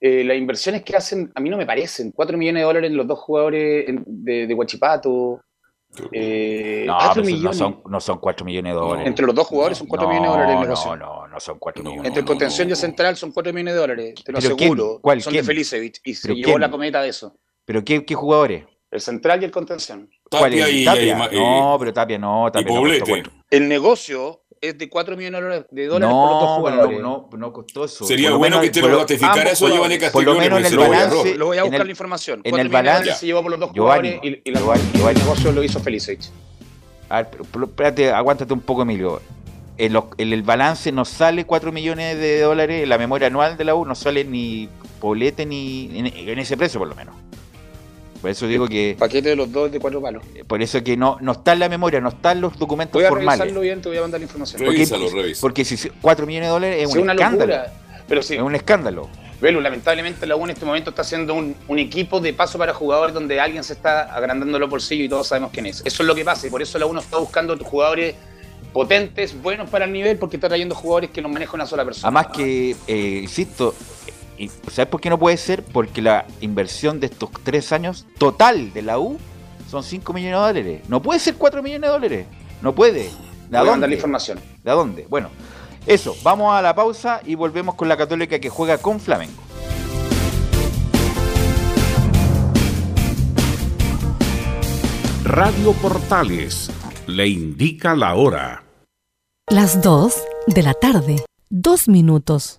[SPEAKER 12] eh, las inversiones que hacen, a mí no me parecen, 4 millones de dólares en los dos jugadores de, de Guachipato, eh,
[SPEAKER 9] No,
[SPEAKER 12] 4
[SPEAKER 9] pero eso no son, no son 4 millones de dólares.
[SPEAKER 12] Entre los dos jugadores son 4 millones de dólares.
[SPEAKER 9] No, no, no son 4 millones.
[SPEAKER 12] Entre contención y central son 4 millones de dólares, te lo
[SPEAKER 9] ¿Pero quién?
[SPEAKER 12] aseguro.
[SPEAKER 9] ¿Cuál?
[SPEAKER 12] Son
[SPEAKER 9] ¿Quién?
[SPEAKER 12] de Felicevich y se
[SPEAKER 9] ¿Pero
[SPEAKER 12] llevó
[SPEAKER 9] quién?
[SPEAKER 12] la cometa de eso.
[SPEAKER 9] ¿Pero qué, qué jugadores?
[SPEAKER 12] El central y el contención.
[SPEAKER 9] ¿Cuál
[SPEAKER 2] Tapia
[SPEAKER 9] es?
[SPEAKER 2] y-
[SPEAKER 9] ¿Tapia?
[SPEAKER 2] y- y-
[SPEAKER 9] no, pero Tapia no. Tapia no costó
[SPEAKER 2] Poblete.
[SPEAKER 9] cuatro.
[SPEAKER 12] El negocio es de 4 millones de dólares, dólares por los dos
[SPEAKER 9] No,
[SPEAKER 12] jugadores.
[SPEAKER 9] no, no, no costó eso.
[SPEAKER 2] Sería
[SPEAKER 9] Por
[SPEAKER 2] bueno
[SPEAKER 9] menos-
[SPEAKER 2] que te lo ratificara eso, Giovanni
[SPEAKER 12] jugadores.
[SPEAKER 9] Por lo menos en el balance-.
[SPEAKER 12] Lo voy a buscar
[SPEAKER 9] el-
[SPEAKER 12] la información.
[SPEAKER 9] en
[SPEAKER 12] 4
[SPEAKER 9] el balance-
[SPEAKER 12] se llevó por los dos
[SPEAKER 9] Giovanni,
[SPEAKER 12] jugadores y, y la-
[SPEAKER 9] Giovanni,
[SPEAKER 12] el
[SPEAKER 9] Giovanni.
[SPEAKER 12] negocio lo hizo Felicevich.
[SPEAKER 9] A ver, pero- pero espérate, aguántate un poco, Emilio. En, los- en el balance no sale 4 millones de dólares, en la memoria anual de la U no sale ni Poblete ni en, en ese precio, por lo menos. Por eso digo que,
[SPEAKER 12] Paquete de los dos de cuatro palos.
[SPEAKER 9] por eso que no, no está en la memoria, no están los documentos
[SPEAKER 12] Voy a
[SPEAKER 9] formales.
[SPEAKER 12] revisarlo bien, te voy a mandar la información.
[SPEAKER 9] Porque,
[SPEAKER 2] Revísalo, revísalo.
[SPEAKER 9] porque si 4 millones de dólares es
[SPEAKER 12] Sí,
[SPEAKER 9] un
[SPEAKER 12] una
[SPEAKER 9] escándalo.
[SPEAKER 12] locura. Pero sí,
[SPEAKER 9] Es un escándalo.
[SPEAKER 12] Velu, lamentablemente la U en este momento está haciendo un, un equipo de paso para jugadores donde alguien se está agrandando los bolsillos y todos sabemos quién es. Eso es lo que pasa y por eso la U no está buscando jugadores potentes, buenos para el nivel, porque está trayendo jugadores que los maneja una sola persona.
[SPEAKER 9] Además que, eh, insisto, y- ¿sabes por qué no puede ser? Porque la inversión de estos tres años total de la U son 5 millones de dólares. No puede ser 4 millones de dólares. No puede. ¿De
[SPEAKER 12] Voy a mandar la
[SPEAKER 9] dónde?
[SPEAKER 12] información.
[SPEAKER 9] ¿De dónde? Bueno, eso. Vamos a la pausa y volvemos con la Católica que juega con Flamengo.
[SPEAKER 21] Radio Portales le indica la hora.
[SPEAKER 22] Las 2 de la tarde. Dos minutos.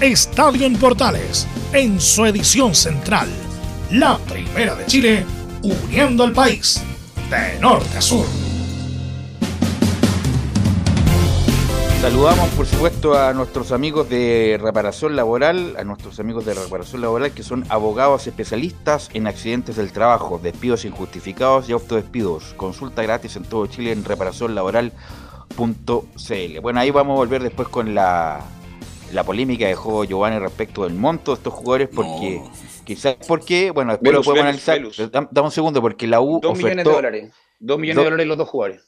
[SPEAKER 1] Estadio en Portales en su edición central. La primera de Chile, uniendo al país de norte a sur.
[SPEAKER 9] Saludamos, por supuesto, a nuestros amigos de reparación laboral, a nuestros amigos de reparación laboral que son abogados especialistas en accidentes del trabajo, despidos injustificados y autodespidos. Consulta gratis en todo Chile en reparacionlaboral.cl. Bueno, ahí vamos a volver después con la, la polémica que dejó Giovanni respecto del monto de estos jugadores, porque quizás porque, bueno, después
[SPEAKER 12] Velus,
[SPEAKER 9] lo podemos
[SPEAKER 12] Velus,
[SPEAKER 9] analizar. Dame un segundo, porque la U
[SPEAKER 12] Dos millones de
[SPEAKER 9] ofertó-
[SPEAKER 12] dólares. Dos millones
[SPEAKER 9] Do-
[SPEAKER 12] de dólares los dos jugadores.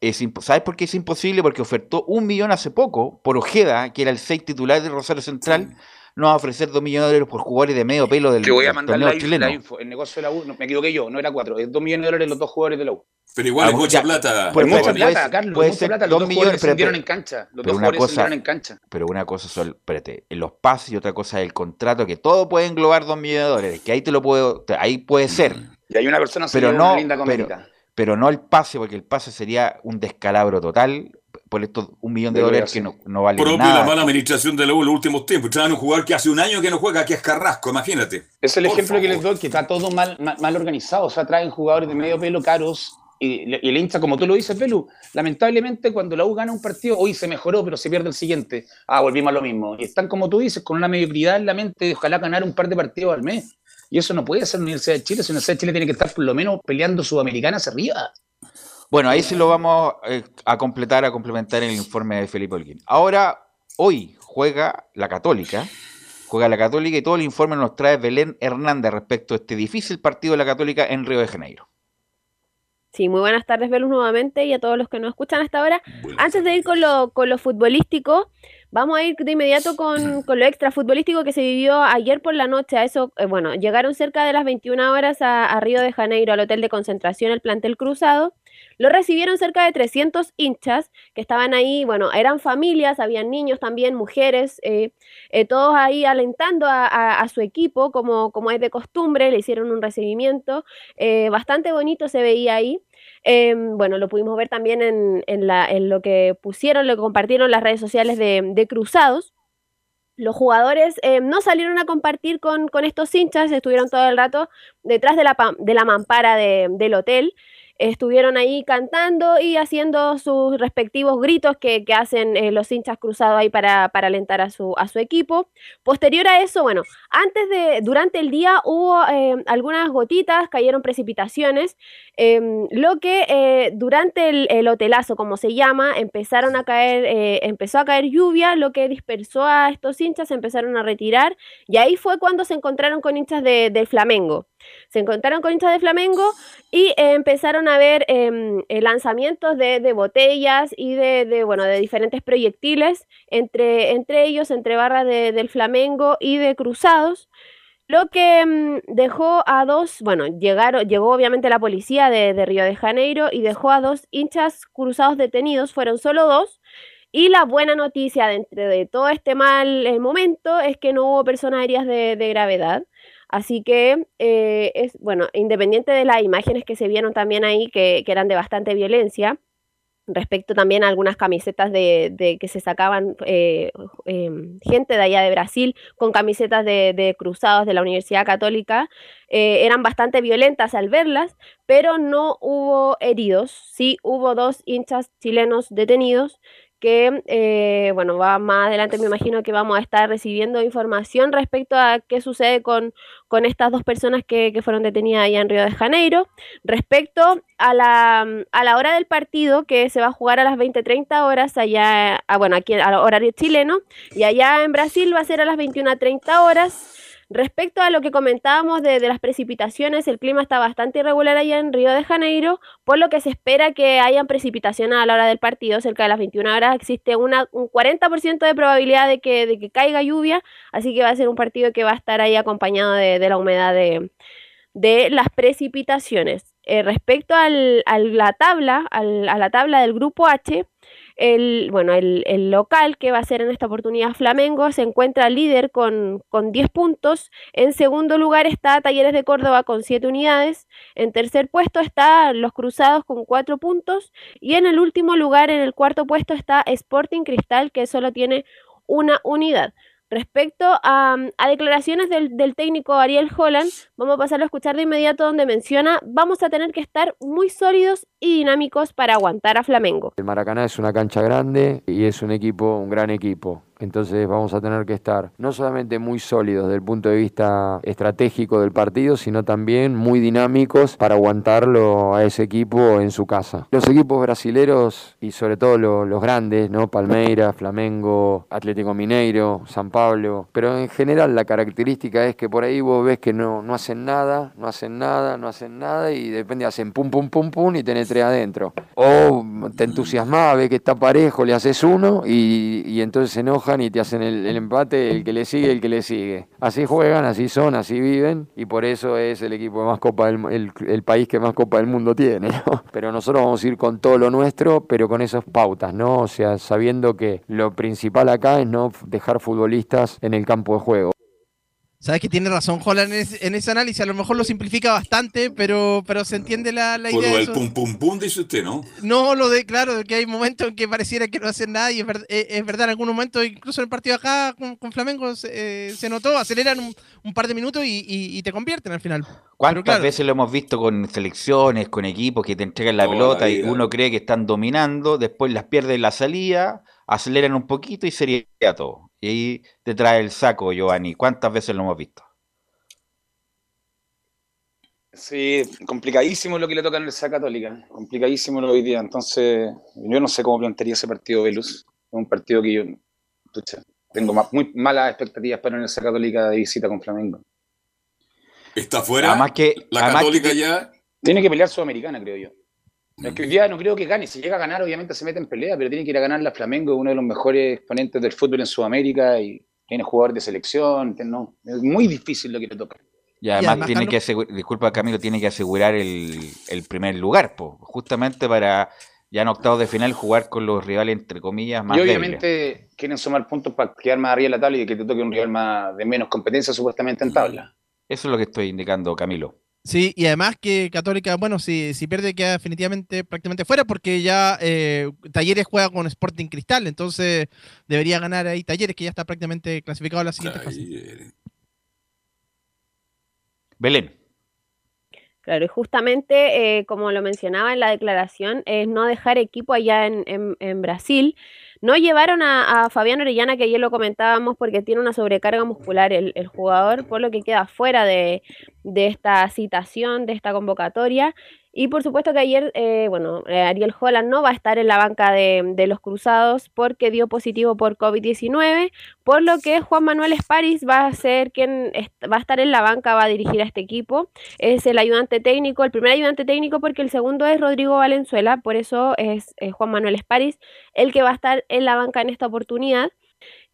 [SPEAKER 9] es ¿Sabes por qué es imposible? Porque ofertó un millón hace poco por Ojeda, que era el 6 titular de Rosario Central. No va a ofrecer dos millones de dólares por jugadores de medio pelo del,
[SPEAKER 12] Te voy a
[SPEAKER 9] del
[SPEAKER 12] mandar la, info,
[SPEAKER 9] chileno.
[SPEAKER 12] la info. El negocio de la U, no, me equivoqué yo, no era cuatro, es dos millones de dólares los dos jugadores de la U.
[SPEAKER 2] Pero igual es
[SPEAKER 9] Ah,
[SPEAKER 2] mucha
[SPEAKER 9] ya,
[SPEAKER 2] plata.
[SPEAKER 9] pues,
[SPEAKER 12] Es mucha plata,
[SPEAKER 9] puede-
[SPEAKER 12] Carlos,
[SPEAKER 9] puede
[SPEAKER 12] mucha
[SPEAKER 9] ser
[SPEAKER 12] plata. Los
[SPEAKER 9] dos millones,
[SPEAKER 12] jugadores se
[SPEAKER 9] pero-
[SPEAKER 12] en cancha. Los
[SPEAKER 9] pero
[SPEAKER 12] dos
[SPEAKER 9] una
[SPEAKER 12] jugadores se
[SPEAKER 9] cosa-
[SPEAKER 12] en cancha.
[SPEAKER 9] Pero una cosa son, espérate, en los pases y otra cosa es el contrato, que todo puede englobar dos millones de dólares, que ahí te lo puedo, te- ahí puede ser,
[SPEAKER 12] Y hay una persona se
[SPEAKER 9] pero no,
[SPEAKER 12] una linda
[SPEAKER 9] pero no el pase, porque el pase sería un descalabro total por estos un millón de
[SPEAKER 12] Pero
[SPEAKER 9] dólares que no, no vale
[SPEAKER 2] Propio de la
[SPEAKER 9] nada.
[SPEAKER 2] mala administración de la U en los últimos tiempos. Traen un jugador que hace un año que no juega, que es Carrasco, imagínate.
[SPEAKER 12] Es el
[SPEAKER 2] Por
[SPEAKER 12] ejemplo que les doy, que está todo mal, mal, mal organizado. O sea, traen jugadores de medio pelo caros y, y el hincha, como tú lo dices, Pelu, lamentablemente cuando la U gana un partido, hoy se mejoró, pero se pierde el siguiente. Ah, volvimos a lo mismo. Y están, como tú dices, con una mediocridad en la mente de ojalá ganar un par de partidos al mes. Y eso no puede ser la Universidad de Chile. Si la Universidad de Chile tiene que estar por lo menos peleando Sudamericana hacia arriba.
[SPEAKER 9] Bueno, ahí sí lo vamos eh, a completar, a complementar en el informe de Felipe Holguín. Ahora, hoy juega la Católica, juega la Católica y todo el informe nos trae Belén Hernández respecto a este difícil partido de la Católica en Río de Janeiro.
[SPEAKER 11] Sí, muy buenas tardes, Velus, nuevamente, y a todos los que nos escuchan hasta ahora. Antes de ir con lo, con lo futbolístico, vamos a ir de inmediato con, (clears throat) con lo extra futbolístico que se vivió ayer por la noche. A eso, eh, bueno, llegaron cerca de las 21 horas a, a Río de Janeiro, al hotel de concentración, el plantel cruzado. Lo recibieron cerca de 300 hinchas que estaban ahí, bueno, eran familias, habían niños también, mujeres, eh, eh, todos ahí alentando a, su equipo, como, como es de costumbre, le hicieron un recibimiento, eh, bastante bonito se veía ahí. Eh, bueno, lo pudimos ver también en, en lo que pusieron, lo que compartieron las redes sociales de, Cruzados. Los jugadores no salieron a compartir con, con estos hinchas, estuvieron todo el rato detrás de la, de la mampara de- del hotel. Estuvieron ahí cantando y haciendo sus respectivos gritos que, que hacen eh, los hinchas cruzados ahí para, para alentar a su, a su equipo. Posterior a eso, bueno, antes de, durante el día hubo eh, algunas gotitas, cayeron precipitaciones, em, lo que eh, durante el, el hotelazo, como se llama, empezaron a caer, empezó a caer lluvia, lo que dispersó a estos hinchas, empezaron a retirar, y ahí fue cuando se encontraron con hinchas de, del Flamengo. Se encontraron con hinchas de Flamengo y eh, empezaron a ver em, eh, lanzamientos de, de botellas y de, de, bueno, de diferentes proyectiles entre, entre ellos, entre barras de- del Flamengo y de Cruzados. Lo que mm, dejó a dos, bueno, llegaron, llegó obviamente la policía de, de Río de Janeiro y dejó a dos hinchas cruzados detenidos, fueron solo dos. Y la buena noticia dentro de todo este mal eh, momento es que no hubo personas heridas de, de gravedad. Así que eh, es, bueno, independiente de las imágenes que se vieron también ahí, que, que eran de bastante violencia, respecto también a algunas camisetas de, de que se sacaban eh, eh, gente de allá de Brasil con camisetas de, de cruzados de la Universidad Católica, eh, eran bastante violentas al verlas, pero no hubo heridos, sí hubo dos hinchas chilenos detenidos que, eh, bueno, va más adelante me imagino que vamos a estar recibiendo información respecto a qué sucede con, con estas dos personas que, que fueron detenidas allá en Río de Janeiro. Respecto a la, a la hora del partido, que se va a jugar a las 20.30 horas allá, ah, bueno, aquí al horario chileno, y allá en Brasil va a ser a las 21.30 horas. Respecto a lo que comentábamos de, las precipitaciones, el clima está bastante irregular allá en Río de Janeiro, por lo que se espera que hayan precipitaciones a la hora del partido, cerca de las 21 horas existe una, un 40% de probabilidad de que, de que caiga lluvia, así que va a ser un partido que va a estar ahí acompañado de, la humedad de, de las precipitaciones. Eh, respecto al, a la tabla, al- a la tabla del grupo H, El, bueno, el, el, local que va a ser en esta oportunidad Flamengo se encuentra líder con, con 10 puntos. En segundo lugar está Talleres de Córdoba con 7 unidades. En tercer puesto está Los Cruzados con 4 puntos. Y en el último lugar, en el cuarto puesto, está Sporting Cristal que solo tiene una unidad. Respecto a, a declaraciones del, del, técnico Ariel Holland, vamos a pasarlo a escuchar de inmediato donde menciona, vamos a tener que estar muy sólidos y dinámicos para aguantar a Flamengo.
[SPEAKER 23] El Maracaná es una cancha grande y es un equipo, un gran equipo. Entonces vamos a tener que estar no solamente muy sólidos desde el punto de vista estratégico del partido, sino también muy dinámicos para aguantarlo a ese equipo en su casa. Los equipos brasileros y sobre todo los, los grandes, ¿no? Palmeiras, Flamengo, Atlético Mineiro, San Pablo, pero en general la característica es que por ahí vos ves que no, no hacen nada, no hacen nada, no hacen nada y depende hacen pum pum pum pum y tenés adentro. O te entusiasmás, ves que está parejo, le haces uno y, y entonces se enoja y te hacen el, empate, el que le sigue, el que le sigue. Así juegan, así son, así viven y por eso es el equipo más copa del el, el país que más copa del mundo tiene. (laughs) Pero nosotros vamos a ir con todo lo nuestro, pero con esas pautas, ¿no? O sea, sabiendo que lo principal acá es no dejar futbolistas en el campo de juego.
[SPEAKER 7] Sabes que tiene razón Holland en ese, en ese, análisis, a lo mejor lo simplifica bastante, pero, pero se entiende la, la
[SPEAKER 2] Por
[SPEAKER 7] idea.
[SPEAKER 2] lo
[SPEAKER 7] de
[SPEAKER 2] del pum pum pum, dice usted, ¿no?
[SPEAKER 7] No, lo de, claro, que hay momentos en que pareciera que no hacen nada y es, ver, es, es verdad, en algún momento, incluso en el partido acá con, con Flamengo se, eh, se, notó, aceleran un, un, par de minutos y, y, y te convierten al final.
[SPEAKER 9] ¿Cuántas claro, veces lo hemos visto con selecciones, con equipos que te entregan la pelota la y uno cree que están dominando, después las pierden la salida, aceleran un poquito y sería todo? Y ahí te trae el saco, Giovanni. ¿Cuántas veces lo hemos visto?
[SPEAKER 12] Sí, complicadísimo lo que le toca a la Universidad Católica, complicadísimo lo hoy día. Entonces, yo no sé cómo plantearía ese partido Velus. Es un partido que yo pucha, tengo muy malas expectativas para la Universidad Católica de visita con Flamengo.
[SPEAKER 2] ¿Está fuera?
[SPEAKER 9] Además que,
[SPEAKER 2] la
[SPEAKER 9] además
[SPEAKER 2] Católica
[SPEAKER 9] que,
[SPEAKER 2] ya.
[SPEAKER 12] Tiene que pelear Sudamericana, creo yo. Es que hoy día no creo que gane. Si llega a ganar, obviamente se mete en pelea, pero tiene que ir a ganar la Flamengo, uno de los mejores exponentes del fútbol en Sudamérica y tiene jugadores de selección. No, es muy difícil lo que le toca.
[SPEAKER 9] Y además, y además tiene Carlos... que asegurar, disculpa Camilo, tiene que asegurar el, el primer lugar, po, justamente para ya en octavos de final jugar con los rivales entre comillas más
[SPEAKER 12] Y obviamente
[SPEAKER 9] débiles.
[SPEAKER 12] quieren sumar puntos para quedar más arriba de la tabla y que te toque un rival más de menos competencia supuestamente en tabla.
[SPEAKER 9] Eso es lo que estoy indicando, Camilo.
[SPEAKER 7] Sí, y además que Católica, bueno, si, si pierde queda definitivamente prácticamente fuera porque ya eh, Talleres juega con Sporting Cristal, entonces debería ganar ahí Talleres que ya está prácticamente clasificado a la siguiente fase.
[SPEAKER 9] Belén.
[SPEAKER 11] Claro, y justamente, eh, como lo mencionaba en la declaración, es no dejar equipo allá en, en, en Brasil. No llevaron a, Fabián Orellana, que ayer lo comentábamos, porque tiene una sobrecarga muscular el, el jugador, por lo que queda fuera de, de, esta citación, de esta convocatoria. Y por supuesto que ayer, eh, bueno, Ariel Holland no va a estar en la banca de, de los Cruzados porque dio positivo por COVID-19, por lo que Juan Manuel Esparis va a ser quien va a estar en la banca, va a dirigir a este equipo. Es el ayudante técnico, el primer ayudante técnico porque el segundo es Rodrigo Valenzuela, por eso es, es Juan Manuel Esparis el que va a estar en la banca en esta oportunidad.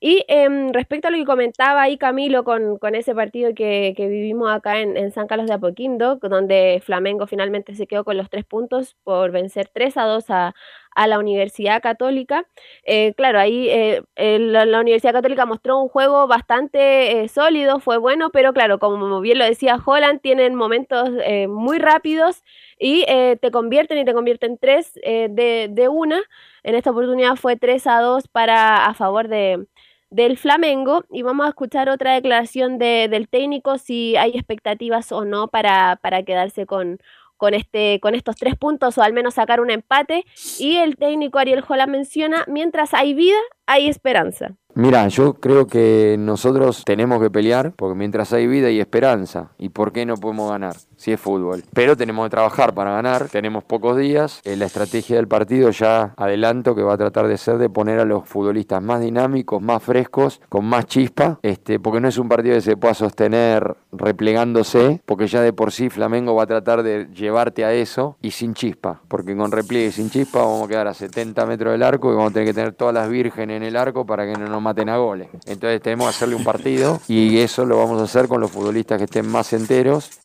[SPEAKER 11] Y eh, respecto a lo que comentaba ahí Camilo con, con ese partido que, que vivimos acá en, en, San Carlos de Apoquindo, donde Flamengo finalmente se quedó con los tres puntos por vencer 3 a 2 a, a la Universidad Católica. Eh, claro, ahí eh, la, Universidad Católica mostró un juego bastante eh, sólido, fue bueno, pero claro, como bien lo decía Holland, tienen momentos muy rápidos y te convierten y te convierten tres de, de una. En esta oportunidad fue 3 a 2 para, a favor de, del Flamengo y vamos a escuchar otra declaración de, del técnico si hay expectativas o no para, para quedarse con, con, este, con estos tres puntos o al menos sacar un empate. Y el técnico Ariel Jola menciona, mientras hay vida, hay esperanza.
[SPEAKER 23] Mira, yo creo que nosotros tenemos que pelear porque mientras hay vida hay esperanza. ¿Y por qué no podemos ganar? Si es fútbol. Pero tenemos que trabajar para ganar. Tenemos pocos días. Eh, la estrategia del partido ya adelanto que va a tratar de ser de poner a los futbolistas más dinámicos, más frescos, con más chispa. Este, porque no es un partido que se pueda sostener replegándose. Porque ya de por sí Flamengo va a tratar de llevarte a eso y sin chispa. Porque con repliegue y sin chispa vamos a quedar a 70 metros del arco y vamos a tener que tener todas las vírgenes en el arco para que no nos maten a goles. Entonces tenemos que hacerle un partido y eso lo vamos a hacer con los futbolistas que estén más enteros.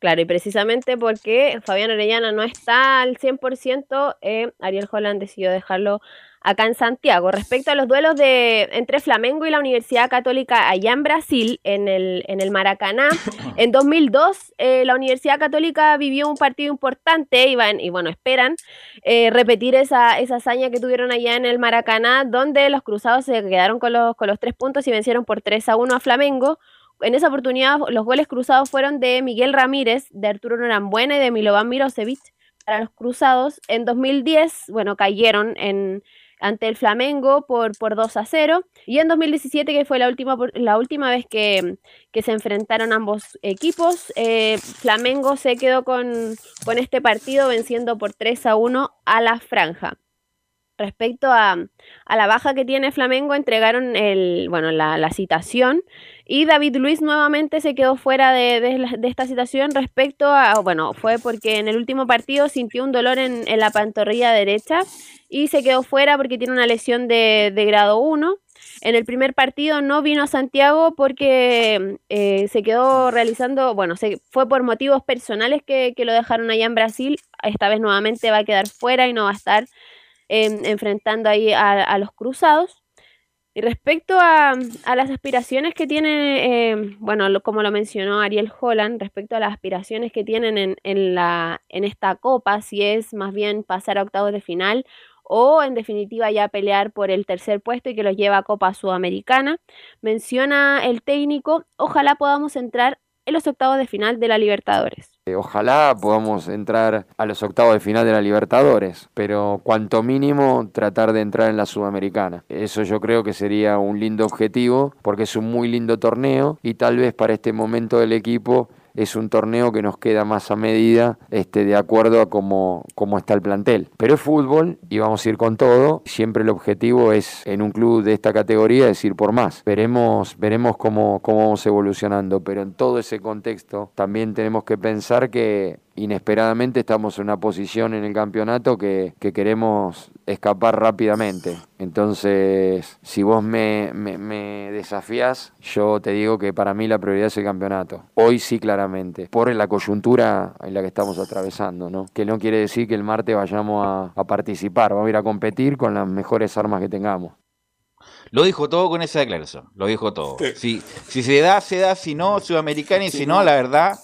[SPEAKER 11] Claro, y precisamente porque Fabián Orellana no está al 100%, eh, Ariel Holland decidió dejarlo acá en Santiago. Respecto a los duelos de entre Flamengo y la Universidad Católica allá en Brasil, en el, en el Maracaná, (coughs) en 2002 eh, la Universidad Católica vivió un partido importante y, van, y bueno, esperan eh, repetir esa, esa hazaña que tuvieron allá en el Maracaná, donde los cruzados se quedaron con los, con los tres puntos y vencieron por 3 a 1 a Flamengo. En esa oportunidad los goles cruzados fueron de Miguel Ramírez, de Arturo Norambuena y de Milovan Mirosevic para los cruzados. En 2010, bueno, cayeron en, ante el Flamengo por, por 2 a 0. Y en 2017, que fue la última, la última vez que, que se enfrentaron ambos equipos, eh, Flamengo se quedó con, con este partido venciendo por 3 a 1 a la franja. Respecto a, a, la baja que tiene Flamengo, entregaron el, bueno, la, la, citación y David Luis nuevamente se quedó fuera de, de, esta citación respecto a, bueno, fue porque en el último partido sintió un dolor en, en la pantorrilla derecha y se quedó fuera porque tiene una lesión de, de grado 1. En el primer partido no vino a Santiago porque eh, se quedó realizando, bueno, se, fue por motivos personales que, que, lo dejaron allá en Brasil. Esta vez nuevamente va a quedar fuera y no va a estar eh, enfrentando ahí a, los cruzados. Y respecto a, las aspiraciones que tiene, eh, bueno, como lo mencionó Ariel Holland, respecto a las aspiraciones que tienen en, en, la, en esta copa, si es más bien pasar a octavos de final o en definitiva ya pelear por el tercer puesto y que los lleva a Copa Sudamericana. Menciona el técnico, ojalá podamos entrar en los octavos de final de la Libertadores.
[SPEAKER 23] Ojalá podamos entrar a los octavos de final de la Libertadores, pero cuanto mínimo tratar de entrar en la Sudamericana. Eso yo creo que sería un lindo objetivo porque es un muy lindo torneo y tal vez para este momento del equipo es un torneo que nos queda más a medida este, de acuerdo a cómo, cómo está el plantel. Pero es fútbol y vamos a ir con todo. Siempre el objetivo es en un club de esta categoría es ir por más. Veremos, veremos cómo, cómo vamos evolucionando, pero en todo ese contexto también tenemos que pensar que inesperadamente estamos en una posición en el campeonato que, que queremos escapar rápidamente. Entonces, si vos me, me, me, desafías, yo te digo que para mí la prioridad es el campeonato. Hoy sí, claramente, por la coyuntura en la que estamos atravesando, ¿no? Que no quiere decir que el martes vayamos a, a participar, vamos a ir a competir con las mejores armas que tengamos.
[SPEAKER 9] Lo dijo todo con esa declaración, lo dijo todo. Si, si se da, se da, si no, Sudamericana y si no, la verdad,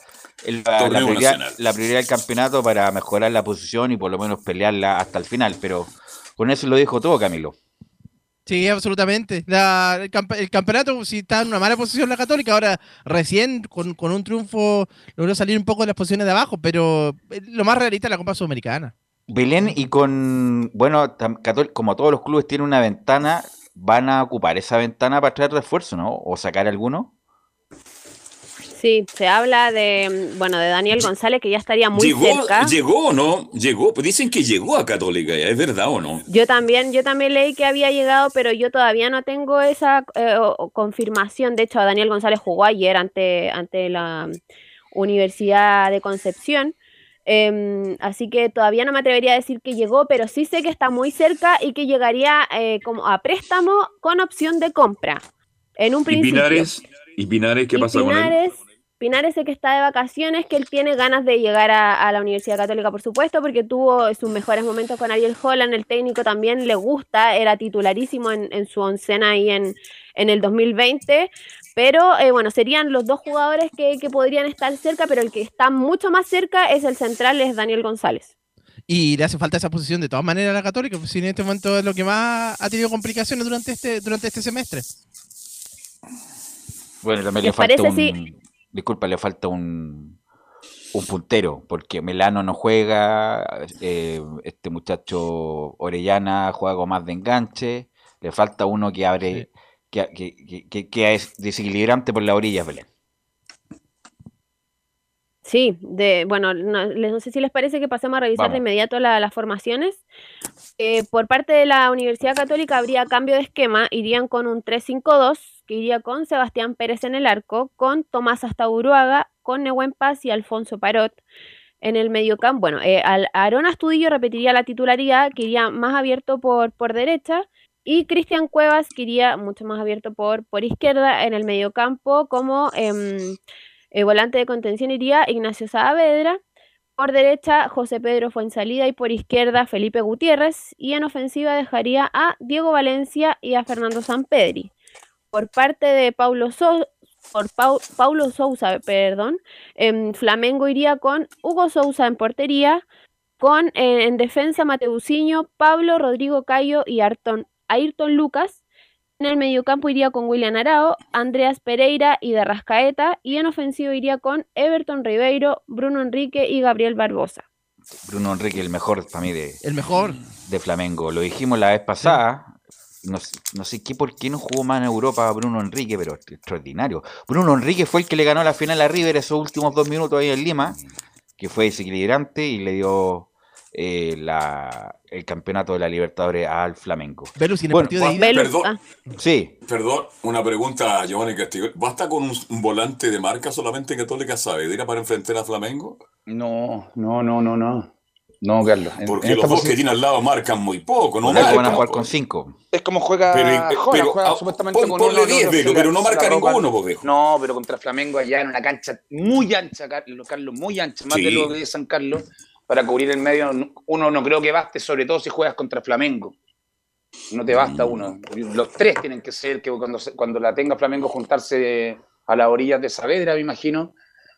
[SPEAKER 9] el, la, la, prioridad, la, prioridad, del campeonato para mejorar la posición y por lo menos pelearla hasta el final. Pero con eso lo dijo todo, Camilo.
[SPEAKER 7] Sí, absolutamente. La, el, camp el, campeonato, si está en una mala posición la Católica, ahora recién con, con, un triunfo logró salir un poco de las posiciones de abajo, pero lo más realista es la Copa Sudamericana.
[SPEAKER 9] Belén y con, bueno, como todos los clubes tienen una ventana, van a ocupar esa ventana para traer refuerzo, ¿no? O sacar alguno.
[SPEAKER 11] Sí, se habla de, bueno, de Daniel González que ya estaría muy
[SPEAKER 2] llegó,
[SPEAKER 11] cerca.
[SPEAKER 2] Llegó, ¿no? Llegó, pues dicen que llegó a Católica, ¿es verdad o no?
[SPEAKER 11] Yo también, yo también leí que había llegado, pero yo todavía no tengo esa eh, confirmación. De hecho, Daniel González jugó ayer ante, ante la Universidad de Concepción. Eh, así que todavía no me atrevería a decir que llegó, pero sí sé que está muy cerca y que llegaría eh, como a préstamo con opción de compra. En un
[SPEAKER 2] ¿Y
[SPEAKER 11] principio.
[SPEAKER 2] Pinares? ¿Y Pinares qué
[SPEAKER 11] Y
[SPEAKER 2] pasa con él?
[SPEAKER 11] Pinares sé que está de vacaciones, que él tiene ganas de llegar a, a la Universidad Católica, por supuesto, porque tuvo sus mejores momentos con Ariel Holland, el técnico también le gusta, era titularísimo en, en su oncena ahí en, en el 2020, pero eh, bueno, serían los dos jugadores que, que podrían estar cerca, pero el que está mucho más cerca es el central, es Daniel González.
[SPEAKER 7] Y le hace falta esa posición de todas maneras a la Católica, pues si en este momento es lo que más ha tenido complicaciones durante este, durante este semestre.
[SPEAKER 9] Bueno, también le
[SPEAKER 11] ¿Les
[SPEAKER 9] falta
[SPEAKER 11] parece
[SPEAKER 9] un... Disculpa, le falta un, un puntero, porque Melano no juega, eh, este muchacho Orellana juega con más de enganche, le falta uno que abre, que, que, que, que es desequilibrante por las orillas, Belén.
[SPEAKER 11] Sí, de, bueno, no, les- no sé si les parece que pasemos a revisar de inmediato la- las formaciones. Eh, por parte de la Universidad Católica habría cambio de esquema, irían con un 3-5-2, que iría con Sebastián Pérez en el arco, con Tomás Astaburuaga, con Nehuen Paz y Alfonso Parot. En el mediocampo, bueno, eh, al, Astudillo repetiría la titularidad, que iría más abierto por, por derecha, y Cristian Cuevas, que iría mucho más abierto por, por izquierda en el mediocampo, como... em, El volante de contención iría Ignacio Saavedra. Por derecha, José Pedro Fuensalida y por izquierda, Felipe Gutiérrez. Y en ofensiva dejaría a Diego Valencia y a Fernando Sampedri. Por parte de Paulo, so por Paulo Sousa, perdón, en Flamengo iría con Hugo Sousa en portería, con eh, en defensa Mateusinho, Pablo, Rodrigo Cayo y Ayrton, Ayrton Lucas. En el mediocampo iría con William Arao, Andreas Pereira y de Rascaeta. Y en ofensivo iría con Everton Ribeiro, Bruno Enrique y Gabriel Barbosa.
[SPEAKER 9] Bruno Enrique, el mejor para mí de,
[SPEAKER 7] el mejor.
[SPEAKER 9] de Flamengo. Lo dijimos la vez pasada. No, no, sé qué por qué no jugó más en Europa Bruno Enrique, pero extraordinario. Bruno Enrique fue el que le ganó la final a River esos últimos dos minutos ahí en Lima, que fue desequilibrante y le dio eh, la, el campeonato de la Libertadores al Flamengo.
[SPEAKER 7] Velus, el partido de
[SPEAKER 2] Perdón,
[SPEAKER 11] Ah.
[SPEAKER 9] sí.
[SPEAKER 2] Perdón, una pregunta a Giovanni Castillo. ¿Basta con un, un volante de marca solamente en Católica Saavedra para enfrentar a Flamengo?
[SPEAKER 12] No, no, no, no, no. No, Carlos. en-
[SPEAKER 2] Porque
[SPEAKER 12] en
[SPEAKER 2] los dos que tiene al lado marcan muy poco, no
[SPEAKER 9] algo van a
[SPEAKER 2] marcan.
[SPEAKER 9] jugar con cinco.
[SPEAKER 12] Es como juega
[SPEAKER 2] Pero- pero,
[SPEAKER 12] juega
[SPEAKER 2] ah,
[SPEAKER 12] supuestamente
[SPEAKER 2] pon-
[SPEAKER 12] con
[SPEAKER 2] ponle
[SPEAKER 12] uno,
[SPEAKER 2] 10,
[SPEAKER 12] otro
[SPEAKER 2] Beto,
[SPEAKER 12] se
[SPEAKER 2] pero
[SPEAKER 12] la-
[SPEAKER 2] no marca ninguno, pues.
[SPEAKER 12] No, pero contra Flamengo allá en una cancha muy ancha, Carlos, Carlos, muy ancha, más
[SPEAKER 2] Sí.
[SPEAKER 12] de lo que es San Carlos, para cubrir el medio, uno no creo que baste, sobre todo si juegas contra Flamengo. No te
[SPEAKER 2] Mm.
[SPEAKER 12] basta uno. Los tres tienen que ser que cuando, se- cuando la tenga Flamengo juntarse a las orillas de Saavedra, me imagino,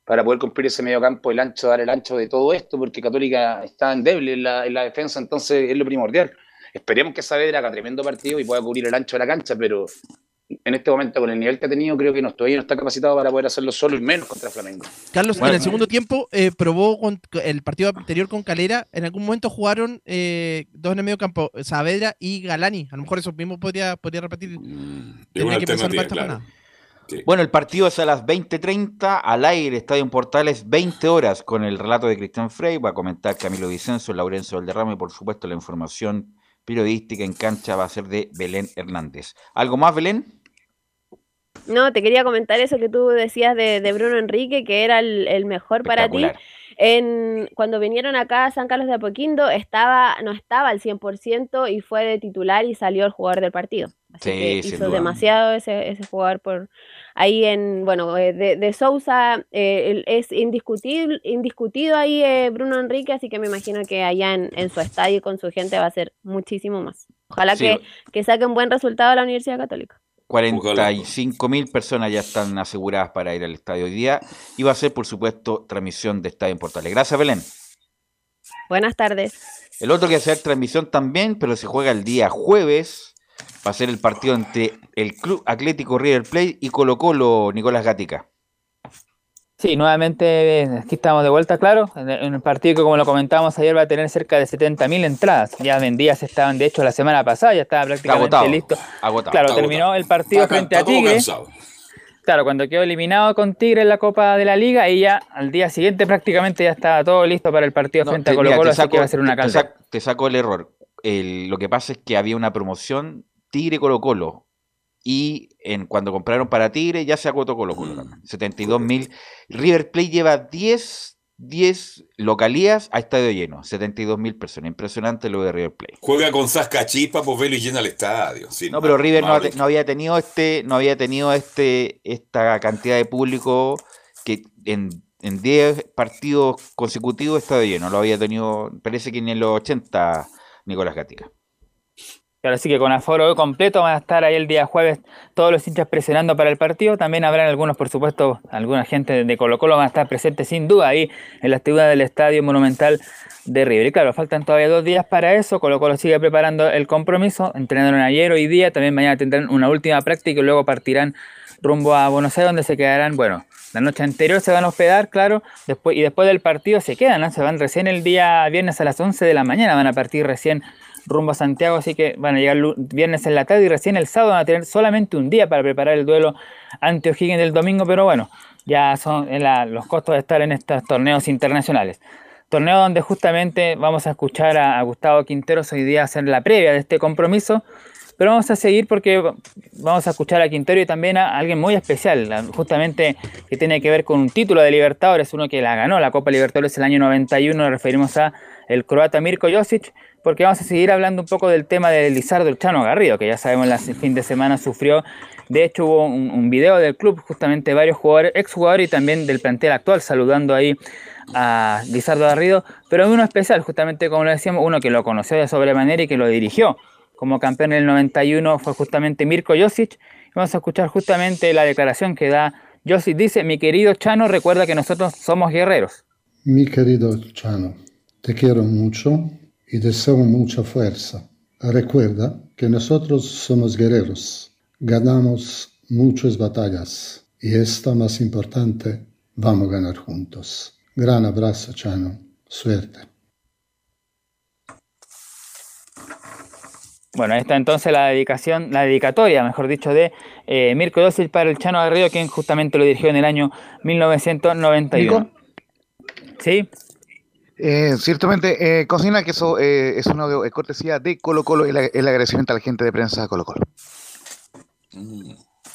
[SPEAKER 12] para poder cumplir ese medio campo, el ancho, dar el ancho de todo esto, porque Católica está endeble en la, en la defensa, entonces es lo primordial. Esperemos que Saavedra haga tremendo partido y pueda cubrir el ancho de la cancha, pero en este momento, con el nivel que ha tenido, creo que no, todavía no está capacitado para poder hacerlo solo y menos contra Flamengo.
[SPEAKER 7] Carlos,
[SPEAKER 12] Bueno.
[SPEAKER 7] en el segundo tiempo eh, probó con, el partido anterior con Calera. En algún momento jugaron eh, dos en el medio campo, Saavedra y Galani. A lo mejor eso mismo podría, podría repetir.
[SPEAKER 2] Una
[SPEAKER 7] Tendría que pensar para esta
[SPEAKER 2] claro.
[SPEAKER 9] Bueno, el partido es a las 20.30 al aire, Estadio en Portales, 20 horas, con el relato de Cristian Frey. Va a comentar Camilo Vicenzo, Laurencio Valderrama y, por supuesto, la información periodística en cancha va a ser de Belén Hernández. ¿Algo más, Belén?
[SPEAKER 11] No, te quería comentar eso que tú decías de, de Bruno Enrique, que era el, el mejor para ti. En, cuando vinieron acá a San Carlos de Apoquindo, estaba, no estaba al 100% y fue de titular y salió el jugador del partido. Así
[SPEAKER 9] Sí,
[SPEAKER 11] que hizo
[SPEAKER 9] duda.
[SPEAKER 11] demasiado ese, ese jugador por ahí en, bueno, eh, de, de Sousa eh, es indiscutible, indiscutido ahí eh, Bruno Enrique, así que me imagino que allá en, en su estadio con su gente va a ser muchísimo más. Ojalá
[SPEAKER 9] Sí.
[SPEAKER 11] que, que saque un buen resultado a la Universidad Católica.
[SPEAKER 9] 45 mil personas ya están aseguradas para ir al estadio hoy día y va a ser, por supuesto, transmisión de Estadio en Portales. Gracias, Belén.
[SPEAKER 11] Buenas tardes.
[SPEAKER 9] El otro que hacer transmisión también, pero se juega el día jueves. Va a ser el partido entre el Club Atlético River Plate y Colo Colo, Nicolás Gatica.
[SPEAKER 10] Sí, nuevamente aquí estamos de vuelta, claro, en un partido que como lo comentábamos ayer va a tener cerca de 70.000 entradas. Ya vendidas estaban, de hecho, la semana pasada ya estaba prácticamente
[SPEAKER 9] Agotado.
[SPEAKER 10] listo.
[SPEAKER 9] Agotado.
[SPEAKER 10] Claro,
[SPEAKER 9] Está
[SPEAKER 10] terminó
[SPEAKER 9] agotado.
[SPEAKER 10] el partido
[SPEAKER 2] Está
[SPEAKER 10] frente a Tigre.
[SPEAKER 2] cansado.
[SPEAKER 10] Claro, cuando quedó eliminado con Tigre en la Copa de la Liga y ya al día siguiente prácticamente ya estaba todo listo para el partido
[SPEAKER 9] No,
[SPEAKER 10] frente a Colo
[SPEAKER 9] mira,
[SPEAKER 10] Colo,
[SPEAKER 9] te
[SPEAKER 10] así que va a ser una
[SPEAKER 9] te- saco el error. El- lo que pasa es que había una promoción Tigre Colo Colo. Y en, cuando compraron para Tigre ya se agotó Colo Colo también. 72 mil. River Plate lleva 10, 10 localías a estadio lleno. 72 mil personas. Impresionante lo de River Plate.
[SPEAKER 2] Juega con Zasca Chispa, pues velo y llena el estadio. sí,
[SPEAKER 9] No, pero River no, había tenido este, no había tenido este, esta cantidad de público que en, en 10 partidos consecutivos estado lleno. Lo había tenido, parece que en los 80, Nicolás Gatica.
[SPEAKER 10] Claro, así que con aforo completo van a estar ahí el día jueves todos los hinchas presionando para el partido. También habrán algunos, por supuesto, alguna gente de Colo Colo van a estar presentes sin duda ahí en la actividad del Estadio Monumental de River. Y claro, faltan todavía dos días para eso. Colo Colo sigue preparando el compromiso. Entrenaron ayer, hoy día. También mañana tendrán una última práctica y luego partirán rumbo a Buenos Aires donde se quedarán, bueno, la noche anterior se van a hospedar, claro, después, y después del partido se quedan, ¿no? se van recién el día viernes a las 11 de la mañana, van a partir recién rumbo a Santiago, así que van a llegar viernes en la tarde y recién el sábado van a tener solamente un día para preparar el duelo ante O'Higgins del domingo, pero bueno, ya son eh, la- los costos de estar en estos torneos internacionales. Torneo donde justamente vamos a escuchar a, a Gustavo Quinteros hoy día hacer la previa de este compromiso, pero vamos a seguir porque vamos a escuchar a Quintero y también a alguien muy especial, justamente que tiene que ver con un título de Libertadores, uno que la ganó la Copa Libertadores el año 91, nos referimos a el croata Mirko Josic, porque vamos a seguir hablando un poco del tema de Lizardo el Chano Garrido, que ya sabemos el fin de semana sufrió. De hecho, hubo un, un video del club, justamente varios jugadores, exjugadores y también del plantel actual, saludando ahí a Lizardo Garrido, pero uno especial, justamente como lo decíamos, uno que lo conoció de sobremanera y que lo dirigió como campeón en el 91 fue justamente Mirko Josic. Vamos a escuchar justamente la declaración que da Josic. Dice, mi querido Chano, recuerda que nosotros somos guerreros.
[SPEAKER 24] Mi querido Chano, te quiero mucho y deseo mucha fuerza. Recuerda que nosotros somos guerreros. Ganamos muchas batallas y esta más importante, vamos a ganar juntos. Gran abrazo, Chano. Suerte.
[SPEAKER 10] Bueno, ahí está entonces la dedicación, la dedicatoria, mejor dicho, de eh, Mirko Dócil para el Chano Garrido, quien justamente lo dirigió en el año 1991. ¿Sí?
[SPEAKER 6] Eh, ciertamente, eh, Cocina, que eso eh, es una de- cortesía de Colo Colo, el, el agradecimiento a la gente de prensa de Colo Colo.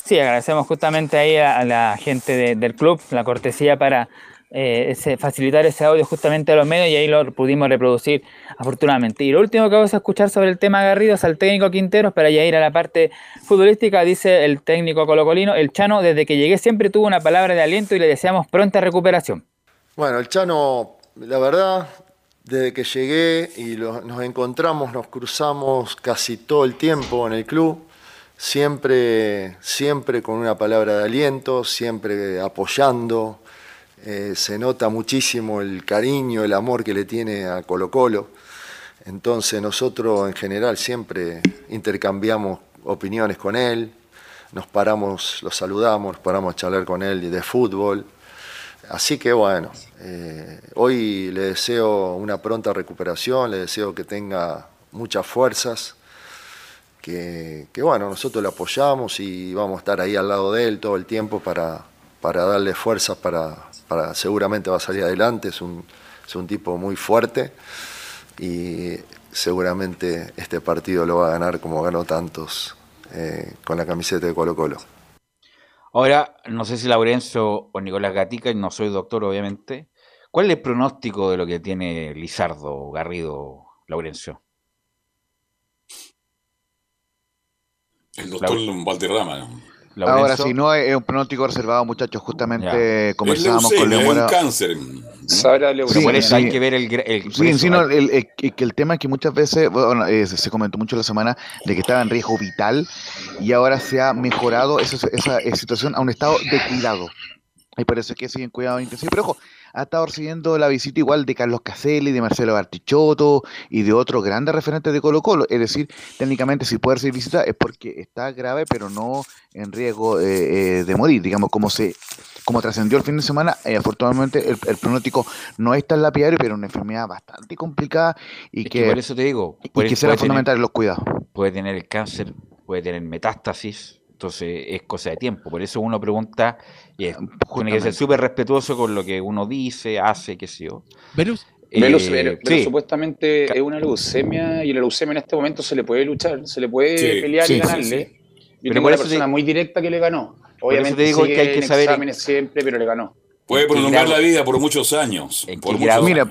[SPEAKER 10] Sí, agradecemos justamente ahí a, a la gente de- del club la cortesía para eh, ese- facilitar ese audio justamente a los medios y ahí lo pudimos reproducir afortunadamente. Y lo último que vamos a escuchar sobre el tema Garrido es al técnico Quinteros para ya ir a la parte futbolística, dice el técnico colocolino, el Chano desde que llegué siempre tuvo una palabra de aliento y le deseamos pronta recuperación.
[SPEAKER 25] Bueno, el Chano, la verdad, desde que llegué y nos encontramos, nos cruzamos casi todo el tiempo en el club, siempre, siempre con una palabra de aliento, siempre apoyando. eh, se nota muchísimo el cariño, el amor que le tiene a Colo Colo. Entonces nosotros en general siempre intercambiamos opiniones con él, nos paramos, lo saludamos, paramos a charlar con él de fútbol. Así que bueno, eh, hoy le deseo una pronta recuperación, le deseo que tenga muchas fuerzas, que, bueno, nosotros le apoyamos y vamos a estar ahí al lado de él todo el tiempo para, para darle fuerzas para, para seguramente va a salir adelante, es un, es un tipo muy fuerte y seguramente este partido lo va a ganar como ganó tantos eh, con la camiseta de Colo Colo.
[SPEAKER 9] Ahora, no sé si Laurencio o Nicolás Gatica, y no soy doctor obviamente, ¿cuál es el pronóstico de lo que tiene Lizardo, Garrido, Laurencio?
[SPEAKER 2] El doctor Valderrama.
[SPEAKER 6] Ahora, si no, es un pronóstico reservado, muchachos. Justamente conversábamos con
[SPEAKER 2] leucemia,
[SPEAKER 6] Leonora.
[SPEAKER 2] es un cáncer.
[SPEAKER 12] Sabrá
[SPEAKER 9] Pero por eso hay que ver el,
[SPEAKER 6] Sí,
[SPEAKER 9] eso
[SPEAKER 6] sí, no, el, el- el- que el tema es que muchas veces, bueno, eh, se comentó mucho la semana de que estaba en riesgo vital y ahora se ha mejorado esa, esa situación a un estado de cuidado. Y por eso es que siguen cuidado intensivo. Pero ojo, ha estado recibiendo la visita igual de Carlos Caselli, de Marcelo Bartichotto y de otros grandes referentes de Colo Colo. Es decir, técnicamente si puede recibir visita es porque está grave, pero no en riesgo eh, eh, de morir. Digamos, como se como trascendió el fin de semana, eh, afortunadamente el, el pronóstico no es tan lapidario, pero una enfermedad bastante complicada y
[SPEAKER 9] Es
[SPEAKER 6] que,
[SPEAKER 9] que por eso te digo,
[SPEAKER 6] y que será
[SPEAKER 9] puede tener-
[SPEAKER 6] fundamental los cuidados.
[SPEAKER 9] puede tener el cáncer, puede tener metástasis, entonces es cosa de tiempo. Por eso uno pregunta y es- tiene que ser súper respetuoso con lo que uno dice, hace, qué sé yo.
[SPEAKER 7] ¿Velus?
[SPEAKER 12] Velus,
[SPEAKER 9] Eh, sí.
[SPEAKER 12] supuestamente es una leucemia y la leucemia en este momento se le puede luchar, se le puede
[SPEAKER 9] Sí,
[SPEAKER 12] pelear
[SPEAKER 9] sí,
[SPEAKER 12] y ganarle.
[SPEAKER 9] sí.
[SPEAKER 12] Yo
[SPEAKER 9] Pero
[SPEAKER 12] tengo
[SPEAKER 9] por
[SPEAKER 12] una
[SPEAKER 9] eso te-
[SPEAKER 12] persona muy directa que le ganó.
[SPEAKER 9] Por eso
[SPEAKER 12] Obviamente
[SPEAKER 9] te digo que hay que
[SPEAKER 12] en
[SPEAKER 9] saber
[SPEAKER 12] siempre, pero le ganó.
[SPEAKER 2] Puede
[SPEAKER 12] ¿En qué
[SPEAKER 2] prolongar la vida por muchos años. Por muchos
[SPEAKER 6] Mira,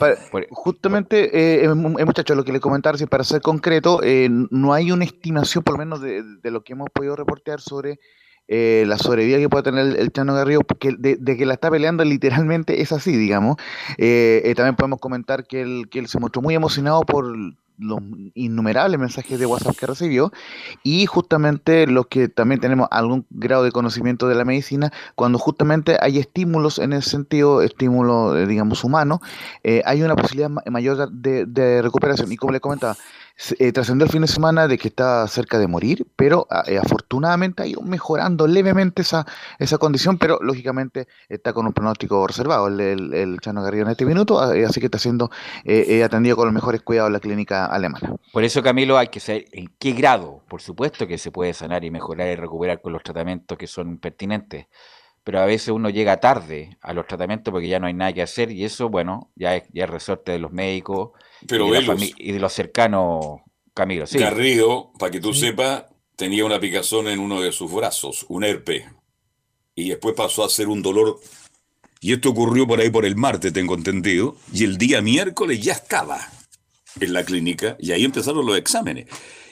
[SPEAKER 6] justamente, eh, eh, eh, muchachos, lo que le comentaba, si para ser concreto, eh, no hay una estimación, por lo menos de, de lo que hemos podido reportear sobre eh, la sobrevida que puede tener el, el Chano Garrido, porque de, de que la está peleando literalmente es así, digamos. Eh, eh, también podemos comentar que él, que él se mostró muy emocionado por los innumerables mensajes de WhatsApp que recibió y justamente los que también tenemos algún grado de conocimiento de la medicina, cuando justamente hay estímulos en ese sentido, estímulos, eh, digamos, humanos, eh, hay una posibilidad ma- mayor de, de recuperación. Y como le comentaba, eh, trascendió el fin de semana de que está cerca de morir, pero a- eh, afortunadamente ha ido mejorando levemente esa, esa condición, pero lógicamente está con un pronóstico reservado el, el, Chano Garrido en este minuto, a- eh, así que está siendo eh, atendido con los mejores cuidados en la clínica alemana.
[SPEAKER 9] Por eso, Camilo, hay que saber en qué grado, por supuesto que se puede sanar y mejorar y recuperar con los tratamientos que son pertinentes, pero a veces uno llega tarde a los tratamientos porque ya no hay nada que hacer y eso, bueno, ya es, ya es resorte de los médicos
[SPEAKER 2] Pero,
[SPEAKER 9] y, de y de los cercanos, Camilo. Sí.
[SPEAKER 2] Garrido, para que tú sepas, tenía una picazón en uno de sus brazos, un herpes. Y después pasó a ser un dolor. Y esto ocurrió por ahí por el martes, tengo entendido. Y el día miércoles ya estaba. en la clínica y ahí empezaron los exámenes.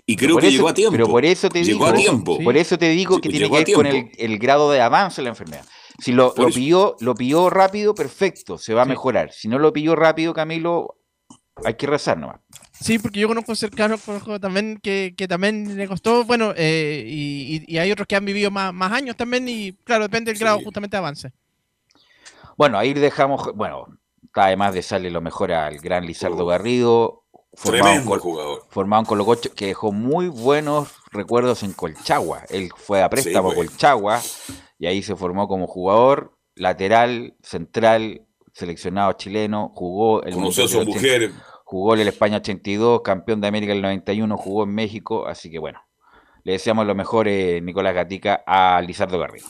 [SPEAKER 2] Y creo que llegó a tiempo.
[SPEAKER 9] Pero por eso te
[SPEAKER 2] llegó
[SPEAKER 9] digo,
[SPEAKER 2] a tiempo.
[SPEAKER 9] por eso te digo que tiene
[SPEAKER 2] Llegó
[SPEAKER 9] que ver con el, grado de avance de la enfermedad. Si lo, lo pilló, lo pilló rápido, perfecto, se va a mejorar. Si no lo pilló rápido, Camilo, hay que rezar nomás.
[SPEAKER 7] Sí, porque yo conozco cercanos conozco también que, que también le costó, bueno, eh, y, y- hay otros que han vivido más, más años también, y claro, depende del grado justamente de avance.
[SPEAKER 9] Bueno, ahí dejamos, bueno, está además de darle lo mejor al gran Lizardo Garrido, formado Col-
[SPEAKER 2] jugador.
[SPEAKER 9] formado en Colo Colo, que dejó muy buenos recuerdos en Colchagua. Él fue a préstamo a
[SPEAKER 2] pues.
[SPEAKER 9] Colchagua y ahí se formó como jugador, lateral, central, seleccionado chileno, jugó el
[SPEAKER 2] Conoció a
[SPEAKER 9] Mundial
[SPEAKER 2] su
[SPEAKER 9] del
[SPEAKER 2] mujer.
[SPEAKER 9] 80 jugó en el España 82, campeón de América el 91, jugó en México, así que bueno, le deseamos lo mejor, eh, Nicolás Gatica, a Lizardo Garrido.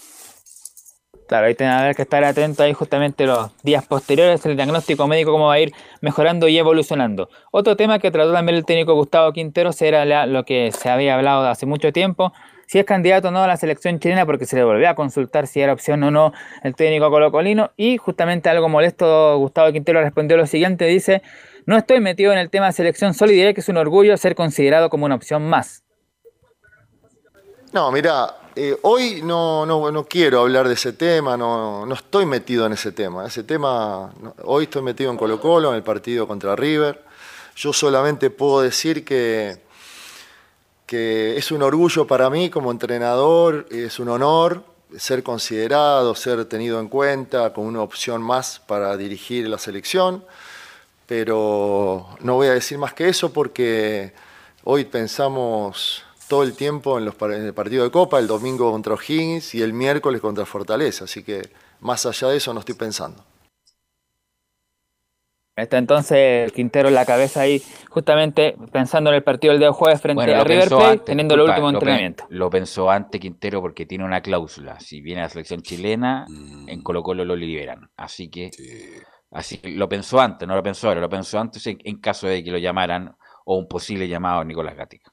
[SPEAKER 10] Claro, ahí haber que estar atento ahí justamente los días posteriores, el diagnóstico médico, cómo va a ir mejorando y evolucionando. Otro tema que trató también el técnico Gustavo Quinteros era la- lo que se había hablado hace mucho tiempo, si es candidato o no a la selección chilena, porque se le volvió a consultar si era opción o no el técnico colocolino, y justamente algo molesto, Gustavo Quintero respondió lo siguiente, dice, no estoy metido en el tema de selección, solo diré que es un orgullo ser considerado como una opción más.
[SPEAKER 25] No, mira, eh, hoy no, no, no quiero hablar de ese tema, no, no estoy metido en ese tema. Ese tema, hoy estoy metido en Colo Colo, en el partido contra River. Yo solamente puedo decir que, que es un orgullo para mí como entrenador, es un honor ser considerado, ser tenido en cuenta como una opción más para dirigir la selección, pero no voy a decir más que eso porque hoy pensamos todo el tiempo en, los, par- en el partido de Copa, el domingo contra O'Higgins y el miércoles contra Fortaleza, así que más allá de eso no estoy pensando.
[SPEAKER 10] Está entonces Quintero en la cabeza ahí, justamente pensando en el partido del día jueves frente
[SPEAKER 9] Bueno,
[SPEAKER 10] a River Plate,
[SPEAKER 9] antes,
[SPEAKER 10] teniendo el
[SPEAKER 9] disculpa,
[SPEAKER 10] último
[SPEAKER 9] lo pen-
[SPEAKER 10] entrenamiento.
[SPEAKER 9] Lo pensó antes Quintero porque tiene una cláusula. Si viene a la selección chilena, en Colo Colo lo liberan. Así que, así que lo pensó antes, no lo pensó ahora, lo pensó antes en, caso de que lo llamaran o un posible llamado a Nicolás Gatica.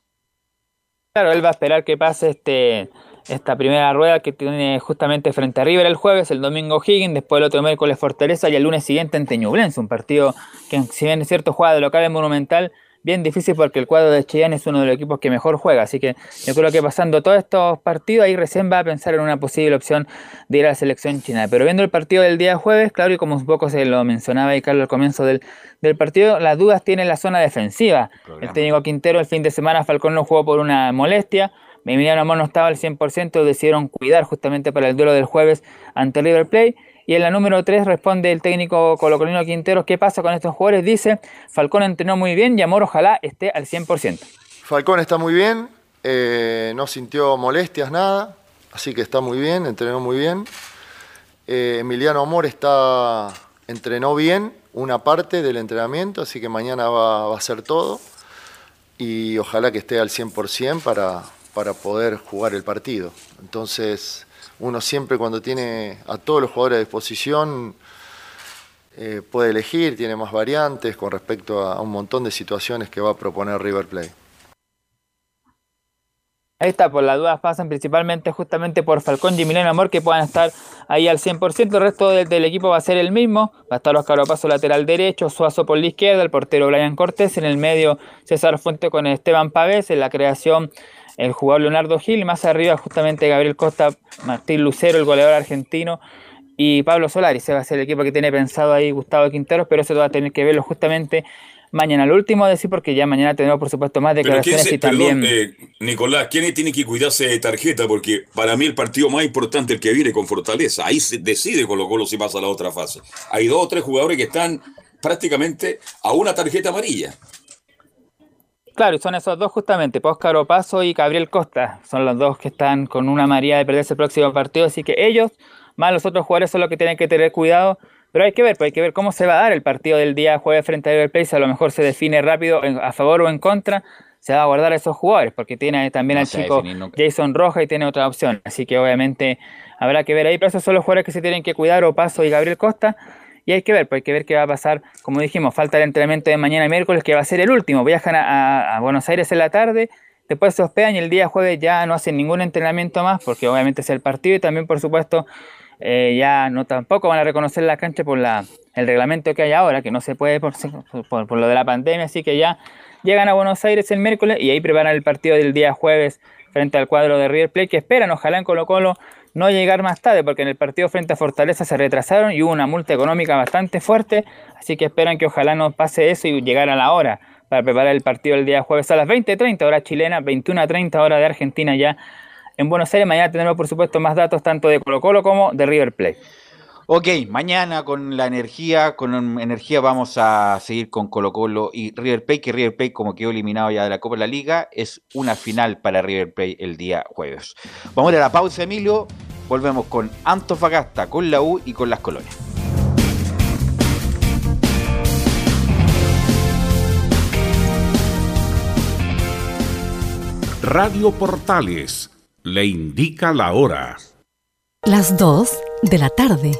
[SPEAKER 10] Claro, él va a esperar que pase este esta primera rueda que tiene justamente frente a River el jueves, el domingo Higgins, después el otro miércoles Fortaleza y el lunes siguiente en Teñublense, un partido que si bien es cierto juega de local en Monumental, bien difícil porque el cuadro de Chillán es uno de los equipos que mejor juega, así que yo creo que pasando todos estos partidos ahí recién va a pensar en una posible opción de ir a la selección china, pero viendo el partido del día jueves, claro, y como un poco se lo mencionaba ahí Carlos al comienzo del, del partido, las dudas tiene la zona defensiva, el técnico Quintero el fin de semana Falcón no jugó por una molestia, Emiliano Amor no estaba al 100%, decidieron cuidar justamente para el duelo del jueves ante River Plate. Y en la número 3 responde el técnico colocolino Quinteros, ¿qué pasa con estos jugadores? Dice, Falcón entrenó muy bien y Amor ojalá esté al 100%.
[SPEAKER 25] Falcón está muy bien, eh, no sintió molestias, nada, así que está muy bien, entrenó muy bien. Eh, Emiliano Amor está, entrenó bien una parte del entrenamiento, así que mañana va, va a hacer todo y ojalá que esté al 100% para, para poder jugar el partido. Entonces, uno siempre cuando tiene a todos los jugadores a disposición eh, puede elegir, tiene más variantes con respecto a un montón de situaciones que va a proponer River Plate.
[SPEAKER 10] Ahí está, por las dudas pasan principalmente justamente por Falcón y Emiliano Amor que puedan estar ahí al 100%. El resto del, del equipo va a ser el mismo. Va a estar Oscar Opaso lateral derecho, Suazo por la izquierda, el portero Brian Cortés, en el medio César Fuente con Esteban Pavés, en la creación el jugador Leonardo Gil, más arriba justamente Gabriel Costa, Martín Lucero, el goleador argentino, y Pablo Solari. Ese va a ser el equipo que tiene pensado ahí Gustavo Quinteros, pero eso va a tener que verlo justamente mañana. Lo último a decir, porque ya mañana tenemos por supuesto más declaraciones
[SPEAKER 2] se,
[SPEAKER 10] y también...
[SPEAKER 2] perdón, eh, Nicolás, ¿quién tiene que cuidarse de tarjeta? Porque para mí el partido más importante es el que viene con Fortaleza. Ahí se decide Colo Colo si pasa a la otra fase. Hay dos o tres jugadores que están prácticamente a una tarjeta amarilla.
[SPEAKER 10] Claro, y son esos dos justamente, Óscar Opaso y Gabriel Costa. Son los dos que están con una María de perderse el próximo partido. Así que ellos, más los otros jugadores, son los que tienen que tener cuidado. Pero hay que ver, pues hay que ver cómo se va a dar el partido del día jueves frente a River Plate. A lo mejor se define rápido a favor o en contra. Se va a guardar a esos jugadores, porque tiene también
[SPEAKER 9] No
[SPEAKER 10] al chico. Jason Roja y tiene otra opción. Así que obviamente habrá que ver ahí. Pero esos son los jugadores que se tienen que cuidar, Opaso y Gabriel Costa. Y hay que ver, pues hay que ver qué va a pasar. Como dijimos, falta el entrenamiento de mañana miércoles, que va a ser el último. Viajan a, Buenos Aires en la tarde, después se hospedan y el día jueves ya no hacen ningún entrenamiento más, porque obviamente es el partido y también, por supuesto, eh, ya no tampoco van a reconocer la cancha por la, el reglamento que hay ahora, que no se puede por, por, por, lo de la pandemia, así que ya llegan a Buenos Aires el miércoles y ahí preparan el partido del día jueves frente al cuadro de River Plate, que esperan, ojalá en Colo Colo no llegar más tarde, porque en el partido frente a Fortaleza se retrasaron y hubo una multa económica bastante fuerte, así que esperan que ojalá no pase eso y llegar a la hora para preparar el partido el día jueves a las 20.30 hora chilena, 21.30 hora de Argentina ya en Buenos Aires. Mañana tendremos por supuesto más datos tanto de Colo Colo como de River Plate.
[SPEAKER 9] Ok, mañana con la energía, con energía vamos a seguir con Colo Colo y River Plate, que River Plate como quedó eliminado ya de la Copa de la Liga, es una final para River Plate el día jueves. Vamos a ir a la pausa, Emilio, volvemos con Antofagasta, con la U y con las colonias.
[SPEAKER 21] Radio Portales le indica la hora.
[SPEAKER 22] Las 2 de la tarde,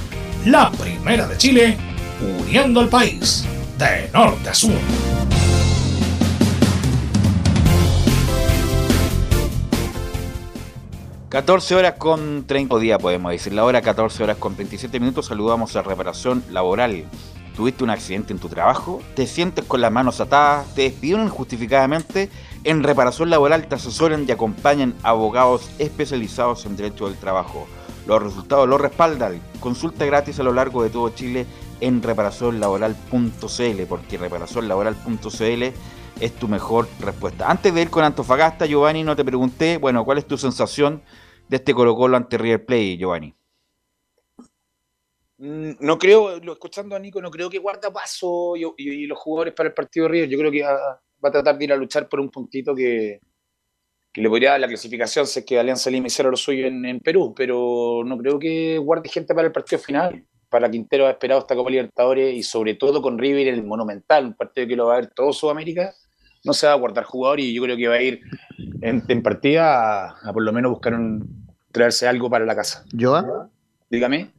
[SPEAKER 1] La primera de Chile, uniendo al país de norte a sur.
[SPEAKER 9] 14 horas con 30 días, podemos decir. La hora 14 horas con 27 minutos. Saludamos a Reparación Laboral. ¿Tuviste un accidente en tu trabajo? ¿Te sientes con las manos atadas? ¿Te despidieron injustificadamente? En Reparación Laboral te asesoran y acompañan abogados especializados en derecho del trabajo. Los resultados los respaldan. Consulta gratis a lo largo de todo Chile en reparacionlaboral.cl porque reparacionlaboral.cl es tu mejor respuesta. Antes de ir con Antofagasta, Giovanni, no te pregunté, bueno, ¿cuál es tu sensación de este Colo Colo ante River Play, Giovanni?
[SPEAKER 12] Mm, No creo, lo- escuchando a Nico, no creo que guarda paso y, y- los jugadores para el partido de River. Yo creo que va a tratar de ir a luchar por un puntito que, que le podría dar la clasificación si es que Alianza Lima hiciera lo suyo en, en Perú, pero no creo que guarde gente para el partido final. Para Quintero ha esperado esta Copa Libertadores y sobre todo con River en el Monumental, un partido que lo va a ver todo Sudamérica, no se va a guardar jugador y yo creo que va a ir en, en partida a, a por lo menos buscar un, traerse algo para la casa.
[SPEAKER 6] ¿Joa?
[SPEAKER 12] Dígame.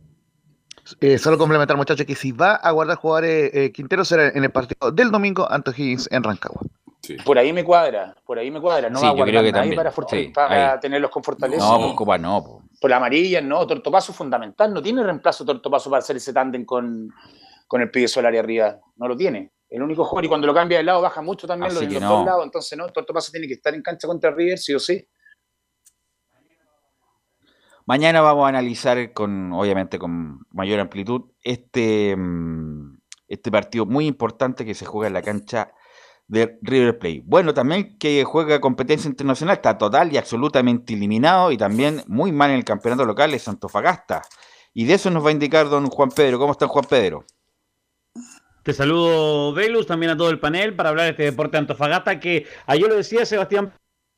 [SPEAKER 6] Eh, solo complementar, muchachos, que si va a guardar jugadores eh, Quintero será en el partido del domingo ante Higgins en Rancagua.
[SPEAKER 12] Por ahí me cuadra, por ahí me cuadra. No
[SPEAKER 9] Sí,
[SPEAKER 12] va a guardar nadie
[SPEAKER 9] también,
[SPEAKER 12] para,
[SPEAKER 9] sí,
[SPEAKER 12] para tenerlos con fortaleza.
[SPEAKER 9] No, pues Copa no. po.
[SPEAKER 12] Por la amarilla, no. Tortopaso es fundamental. No tiene reemplazo Tortopaso para hacer ese tándem con, con el pibe Solari arriba. No lo tiene. El único jugador, y cuando lo cambia de lado baja mucho también
[SPEAKER 9] Así
[SPEAKER 12] lo de
[SPEAKER 9] que
[SPEAKER 12] los
[SPEAKER 9] no.
[SPEAKER 12] dos lados. Entonces, no, Tortopaso tiene que estar en cancha contra River, sí o sí.
[SPEAKER 9] Mañana vamos a analizar con, obviamente, con mayor amplitud este, mm, este partido muy importante que se juega en la cancha de River Plate. Bueno, también que juega competencia internacional, está total y absolutamente eliminado y también muy mal en el campeonato local es Antofagasta. Y de eso nos va a indicar don Juan Pedro. ¿Cómo está Juan Pedro?
[SPEAKER 26] Te saludo, Velus, también a todo el panel para hablar de este deporte de Antofagasta que ayer lo decía Sebastián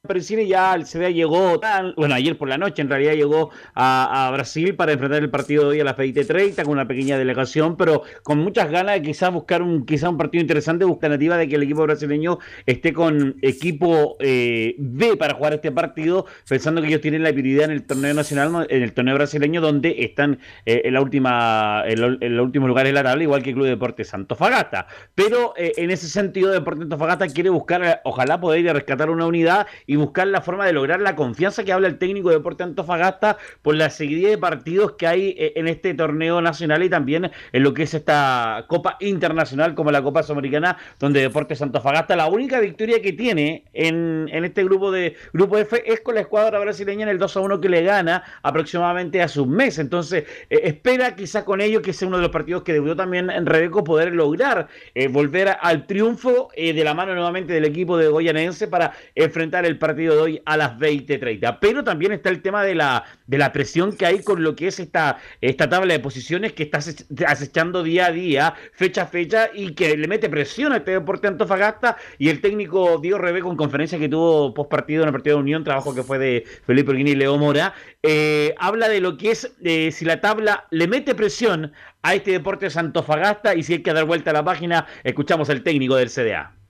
[SPEAKER 26] Parisini ya el CDA llegó, bueno, ayer por la noche en realidad llegó a, Brasil para enfrentar el partido de hoy a las 20.30 con una pequeña delegación, pero con muchas ganas de quizás buscar un, quizá un partido interesante, nativa de que el equipo brasileño esté con equipo eh, B para jugar este partido, pensando que ellos tienen la prioridad en el torneo nacional, en el torneo brasileño, donde están eh, en la última, en, en, los últimos lugares de la tabla, igual que el Club de Deportes Antofagasta. Pero eh, en ese sentido, Deportes Antofagasta quiere buscar, ojalá poder ir a rescatar una unidad y buscar la forma de lograr la confianza que habla el técnico de Deporte Antofagasta por la seguidilla de partidos que hay eh, en este torneo nacional y también en lo que es esta Copa Internacional como la Copa Sudamericana, donde Deportes Antofagasta la única victoria que tiene en, en este grupo de grupo F es con la escuadra brasileña en el 2 a 1 que le gana aproximadamente hace un mes. Entonces, eh, espera quizás con ello que sea uno de los partidos que debutó también en Rebeco poder lograr eh, volver al triunfo eh, de la mano nuevamente del equipo de Goyanense para enfrentar el partido de hoy a las 20:30. Pero también está el tema de la, de la presión que hay con lo que es esta, esta tabla de posiciones que está acechando día a día, fecha a fecha, y que le mete presión a este deporte Antofagasta. Y el técnico Diego Rebeco, en conferencia que tuvo post partido en el partido de Unión, trabajo que fue de Felipe Urguini y Leo Mora, eh, habla de lo que es eh, si la tabla le mete presión a este deporte Antofagasta y si hay que dar vuelta a la página, escuchamos al técnico del CDA.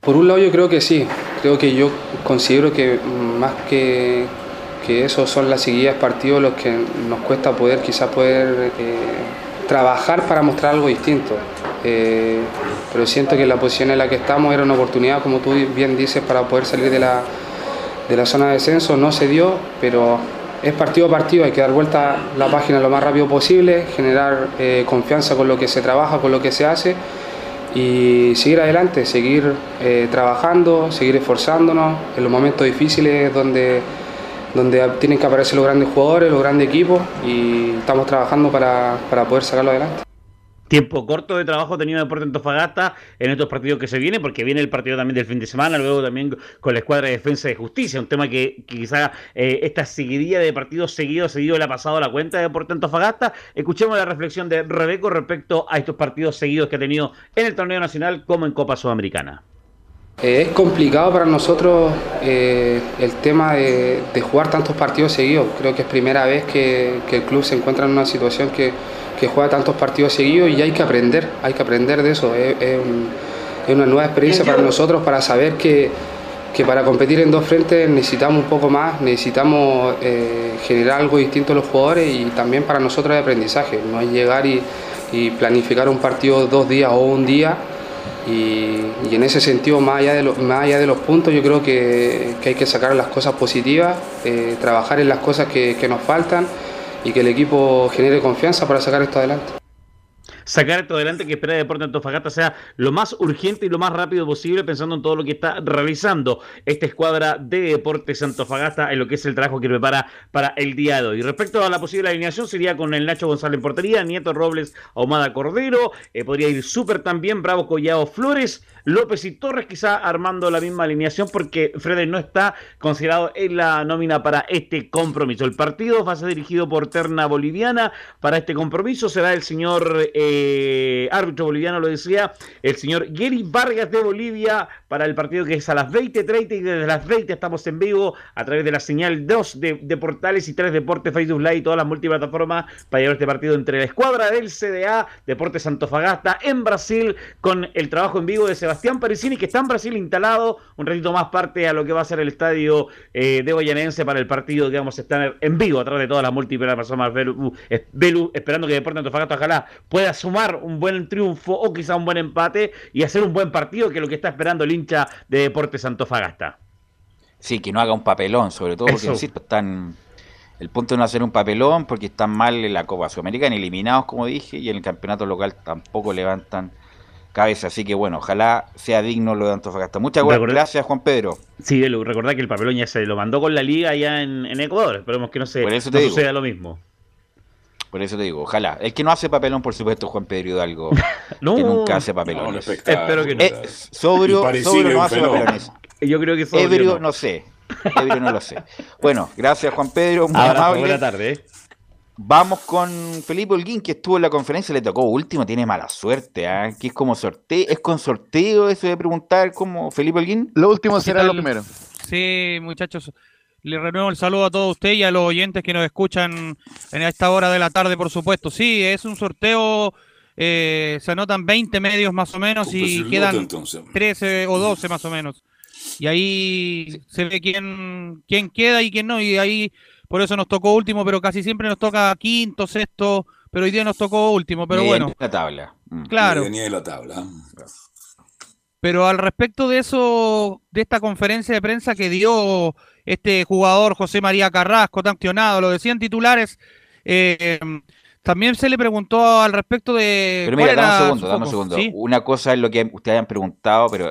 [SPEAKER 27] Por un lado yo creo que sí, creo que yo considero que más que, que eso son las seguidas partidos los que nos cuesta poder quizás poder eh, trabajar para mostrar algo distinto. Eh, pero siento que la posición en la que estamos era una oportunidad, como tú bien dices, para poder salir de la, de la zona de descenso. No se dio, pero es partido a partido, hay que dar vuelta la página lo más rápido posible, generar eh, confianza con lo que se trabaja, con lo que se hace y seguir adelante, seguir eh, trabajando, seguir esforzándonos en los momentos difíciles donde, donde tienen que aparecer los grandes jugadores, los grandes equipos y estamos trabajando para, para poder sacarlo adelante
[SPEAKER 26] tiempo corto de trabajo tenido Deporte Antofagasta en estos partidos que se vienen, porque viene el partido también del fin de semana, luego también con la escuadra de defensa de justicia, un tema que, que quizá eh, esta seguidilla de partidos seguidos, seguido le ha pasado a la cuenta de Deporte Antofagasta. Escuchemos la reflexión de Rebeco respecto a estos partidos seguidos que ha tenido en el torneo nacional como en Copa Sudamericana.
[SPEAKER 27] Eh, es complicado para nosotros eh, el tema de, de, jugar tantos partidos seguidos. Creo que es primera vez que el club se encuentra en una situación que que juega tantos partidos seguidos y hay que aprender, hay que aprender de eso. Es, es, un, es una nueva experiencia para nosotros para saber que, que, para competir en dos frentes necesitamos un poco más, necesitamos eh, generar algo distinto a los jugadores y también para nosotros es aprendizaje, no es llegar y, y planificar un partido dos días o un día. Y, y, en ese sentido, más allá de, lo, más allá de los puntos, yo creo que, que hay que sacar las cosas positivas, eh, trabajar en las cosas que, que nos faltan y que el equipo genere confianza para sacar esto adelante
[SPEAKER 26] sacar esto adelante que espera Deporte Antofagasta sea lo más urgente y lo más rápido posible, pensando en todo lo que está realizando esta escuadra de Deportes Antofagasta en lo que es el trabajo que prepara para el día de hoy. Respecto a la posible alineación, sería con el Nacho González en portería, Nieto Robles, Ahumada Cordero, eh, podría ir súper también, Bravo Collado Flores, López y Torres, quizá armando la misma alineación porque Freddy no está considerado en la nómina para este compromiso. El partido va a ser dirigido por Terna Boliviana. Para este compromiso será el señor eh, árbitro boliviano, lo decía, el señor Gary Vargas de Bolivia para el partido que es a las 20.30 y desde las 20 estamos en vivo a través de la señal 2 de, de Portales y 3 Deportes, Facebook Live y todas las multiplataformas para llevar este partido entre la escuadra del CDA, Deportes Antofagasta en Brasil con el trabajo en vivo de Sebastián Parisini, que está en Brasil instalado, un ratito más parte a lo que va a ser el estadio eh, de Guayanense para el partido que vamos a estar en vivo a través de todas las múltiples personas Belu, Belu esperando que Deportes Antofagasta ojalá pueda sumar un buen triunfo o quizá un buen empate y hacer un buen partido, que es lo que está esperando el hincha de Deportes Antofagasta.
[SPEAKER 9] Sí, que no haga un papelón, sobre todo porque, insisto, están... El punto de no hacer un papelón porque están mal en la Copa Sudamericana, eliminados, como dije, y en el campeonato local tampoco levantan cabeza. Así que bueno, ojalá sea digno lo de Antofagasta. Muchas gracias, Juan Pedro.
[SPEAKER 26] Sí, recordad que el papelón ya se lo mandó con la liga allá en, en Ecuador. Esperemos que no, se, no suceda lo mismo.
[SPEAKER 9] Por eso te digo, ojalá. El que no hace papelón, por supuesto, Juan Pedro Hidalgo. (laughs) no. Que nunca hace papelón. No,
[SPEAKER 26] Espero que no.
[SPEAKER 9] Eh, sobrio, sobrio no hace papelones.
[SPEAKER 26] Yo creo que sobrio
[SPEAKER 9] Ebrio, no. no sé. Ebrio no lo sé. Bueno, gracias Juan Pedro. Muy
[SPEAKER 26] Ahora, amable. Buena tarde.
[SPEAKER 9] Vamos con Felipe Holguín, que estuvo en la conferencia, le tocó último, tiene mala suerte, ¿ah? que es como sorteo, es con sorteo eso de preguntar como Felipe Holguín.
[SPEAKER 6] Lo último
[SPEAKER 4] ¿Qué
[SPEAKER 6] será lo primero.
[SPEAKER 4] Sí, muchachos. Le renuevo el saludo a todos ustedes y a los oyentes que nos escuchan en esta hora de la tarde, por supuesto. Sí, es un sorteo, eh, se anotan 20 medios más o menos y quedan
[SPEAKER 2] lote, entonces.
[SPEAKER 4] 13 o 12 más o menos. Y ahí se ve quién, quién queda y quién no. Y ahí, por eso nos tocó último, pero casi siempre nos toca quinto, sexto, pero hoy día nos tocó último. Pero
[SPEAKER 9] Mediante
[SPEAKER 4] bueno,
[SPEAKER 9] la tabla. Mm.
[SPEAKER 4] Claro.
[SPEAKER 2] Venía de la tabla.
[SPEAKER 4] Pero al respecto de eso, de esta conferencia de prensa que dio este jugador José María Carrasco, tan accionado, lo decían titulares, eh, también se le preguntó al respecto de...
[SPEAKER 9] Pero mira, dame un segundo, dame un segundo.
[SPEAKER 4] ¿Sí?
[SPEAKER 9] Una cosa es lo que ustedes hayan preguntado, pero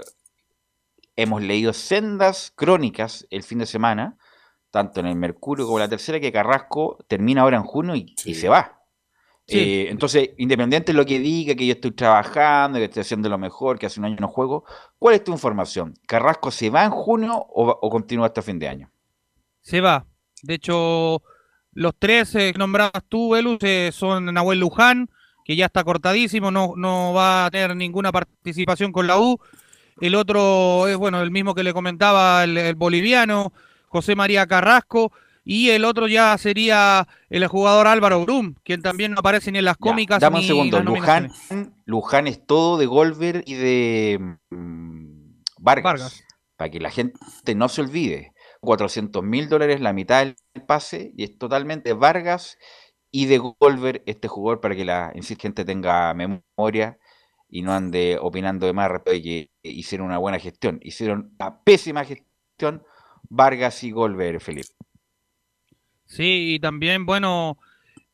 [SPEAKER 9] hemos leído sendas crónicas el fin de semana, tanto en el Mercurio como en la tercera, que Carrasco termina ahora en junio y, y se va.
[SPEAKER 4] Sí.
[SPEAKER 9] Eh, entonces, independiente de lo que diga, que yo estoy trabajando, que estoy haciendo lo mejor, que hace un año no juego, ¿cuál es tu información? ¿Carrasco se va en junio o, continúa hasta fin de año?
[SPEAKER 4] Se va. De hecho, los tres eh, que nombrabas tú, Velus, eh, son Nahuel Luján, que ya está cortadísimo, no, no va a tener ninguna participación con la U. El otro es, bueno, el mismo que le comentaba el, el boliviano, José María Carrasco. Y el otro ya sería el jugador Álvaro Brum, quien también no aparece ni en las
[SPEAKER 9] Ya,
[SPEAKER 4] cómicas
[SPEAKER 9] dame un segundo. Luján. Luján es todo de Golver y de mm, Vargas,
[SPEAKER 4] Vargas.
[SPEAKER 9] Para que la gente no se olvide. 400 mil dólares la mitad del pase y es totalmente Vargas y de Golver este jugador para que la gente tenga memoria y no ande opinando de más respecto de que hicieron una buena gestión. Hicieron una pésima gestión Vargas y Golver, Felipe.
[SPEAKER 4] Sí, y también, bueno,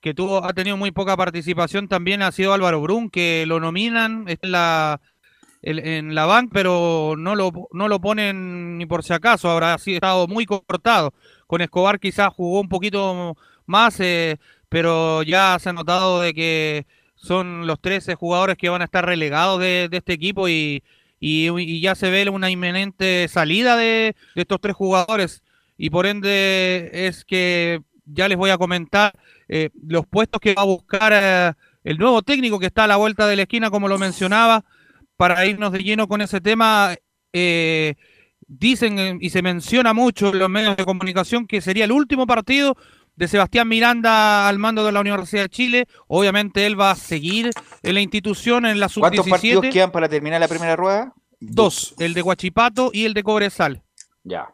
[SPEAKER 4] que tuvo, ha tenido muy poca participación también ha sido Álvaro Brun, que lo nominan en la, en la bank, pero no lo, no lo ponen ni por si acaso, habrá sido, estado muy cortado. Con Escobar quizás jugó un poquito más, eh, pero ya se ha notado de que son los 13 jugadores que van a estar relegados de, de este equipo y, y- ya se ve una inminente salida de, de estos tres jugadores y por ende es que ya les voy a comentar eh, los puestos que va a buscar eh, el nuevo técnico que está a la vuelta de la esquina, como lo mencionaba, para irnos de lleno con ese tema. eh, dicen eh, y se menciona mucho en los medios de comunicación que sería el último partido de Sebastián Miranda al mando de la Universidad de Chile. Obviamente él va a seguir en la institución en la
[SPEAKER 9] ¿Cuántos partidos
[SPEAKER 4] sub-17.
[SPEAKER 9] quedan para terminar la primera rueda?
[SPEAKER 4] Dos, el de Huachipato y el de Cobresal.
[SPEAKER 9] Ya.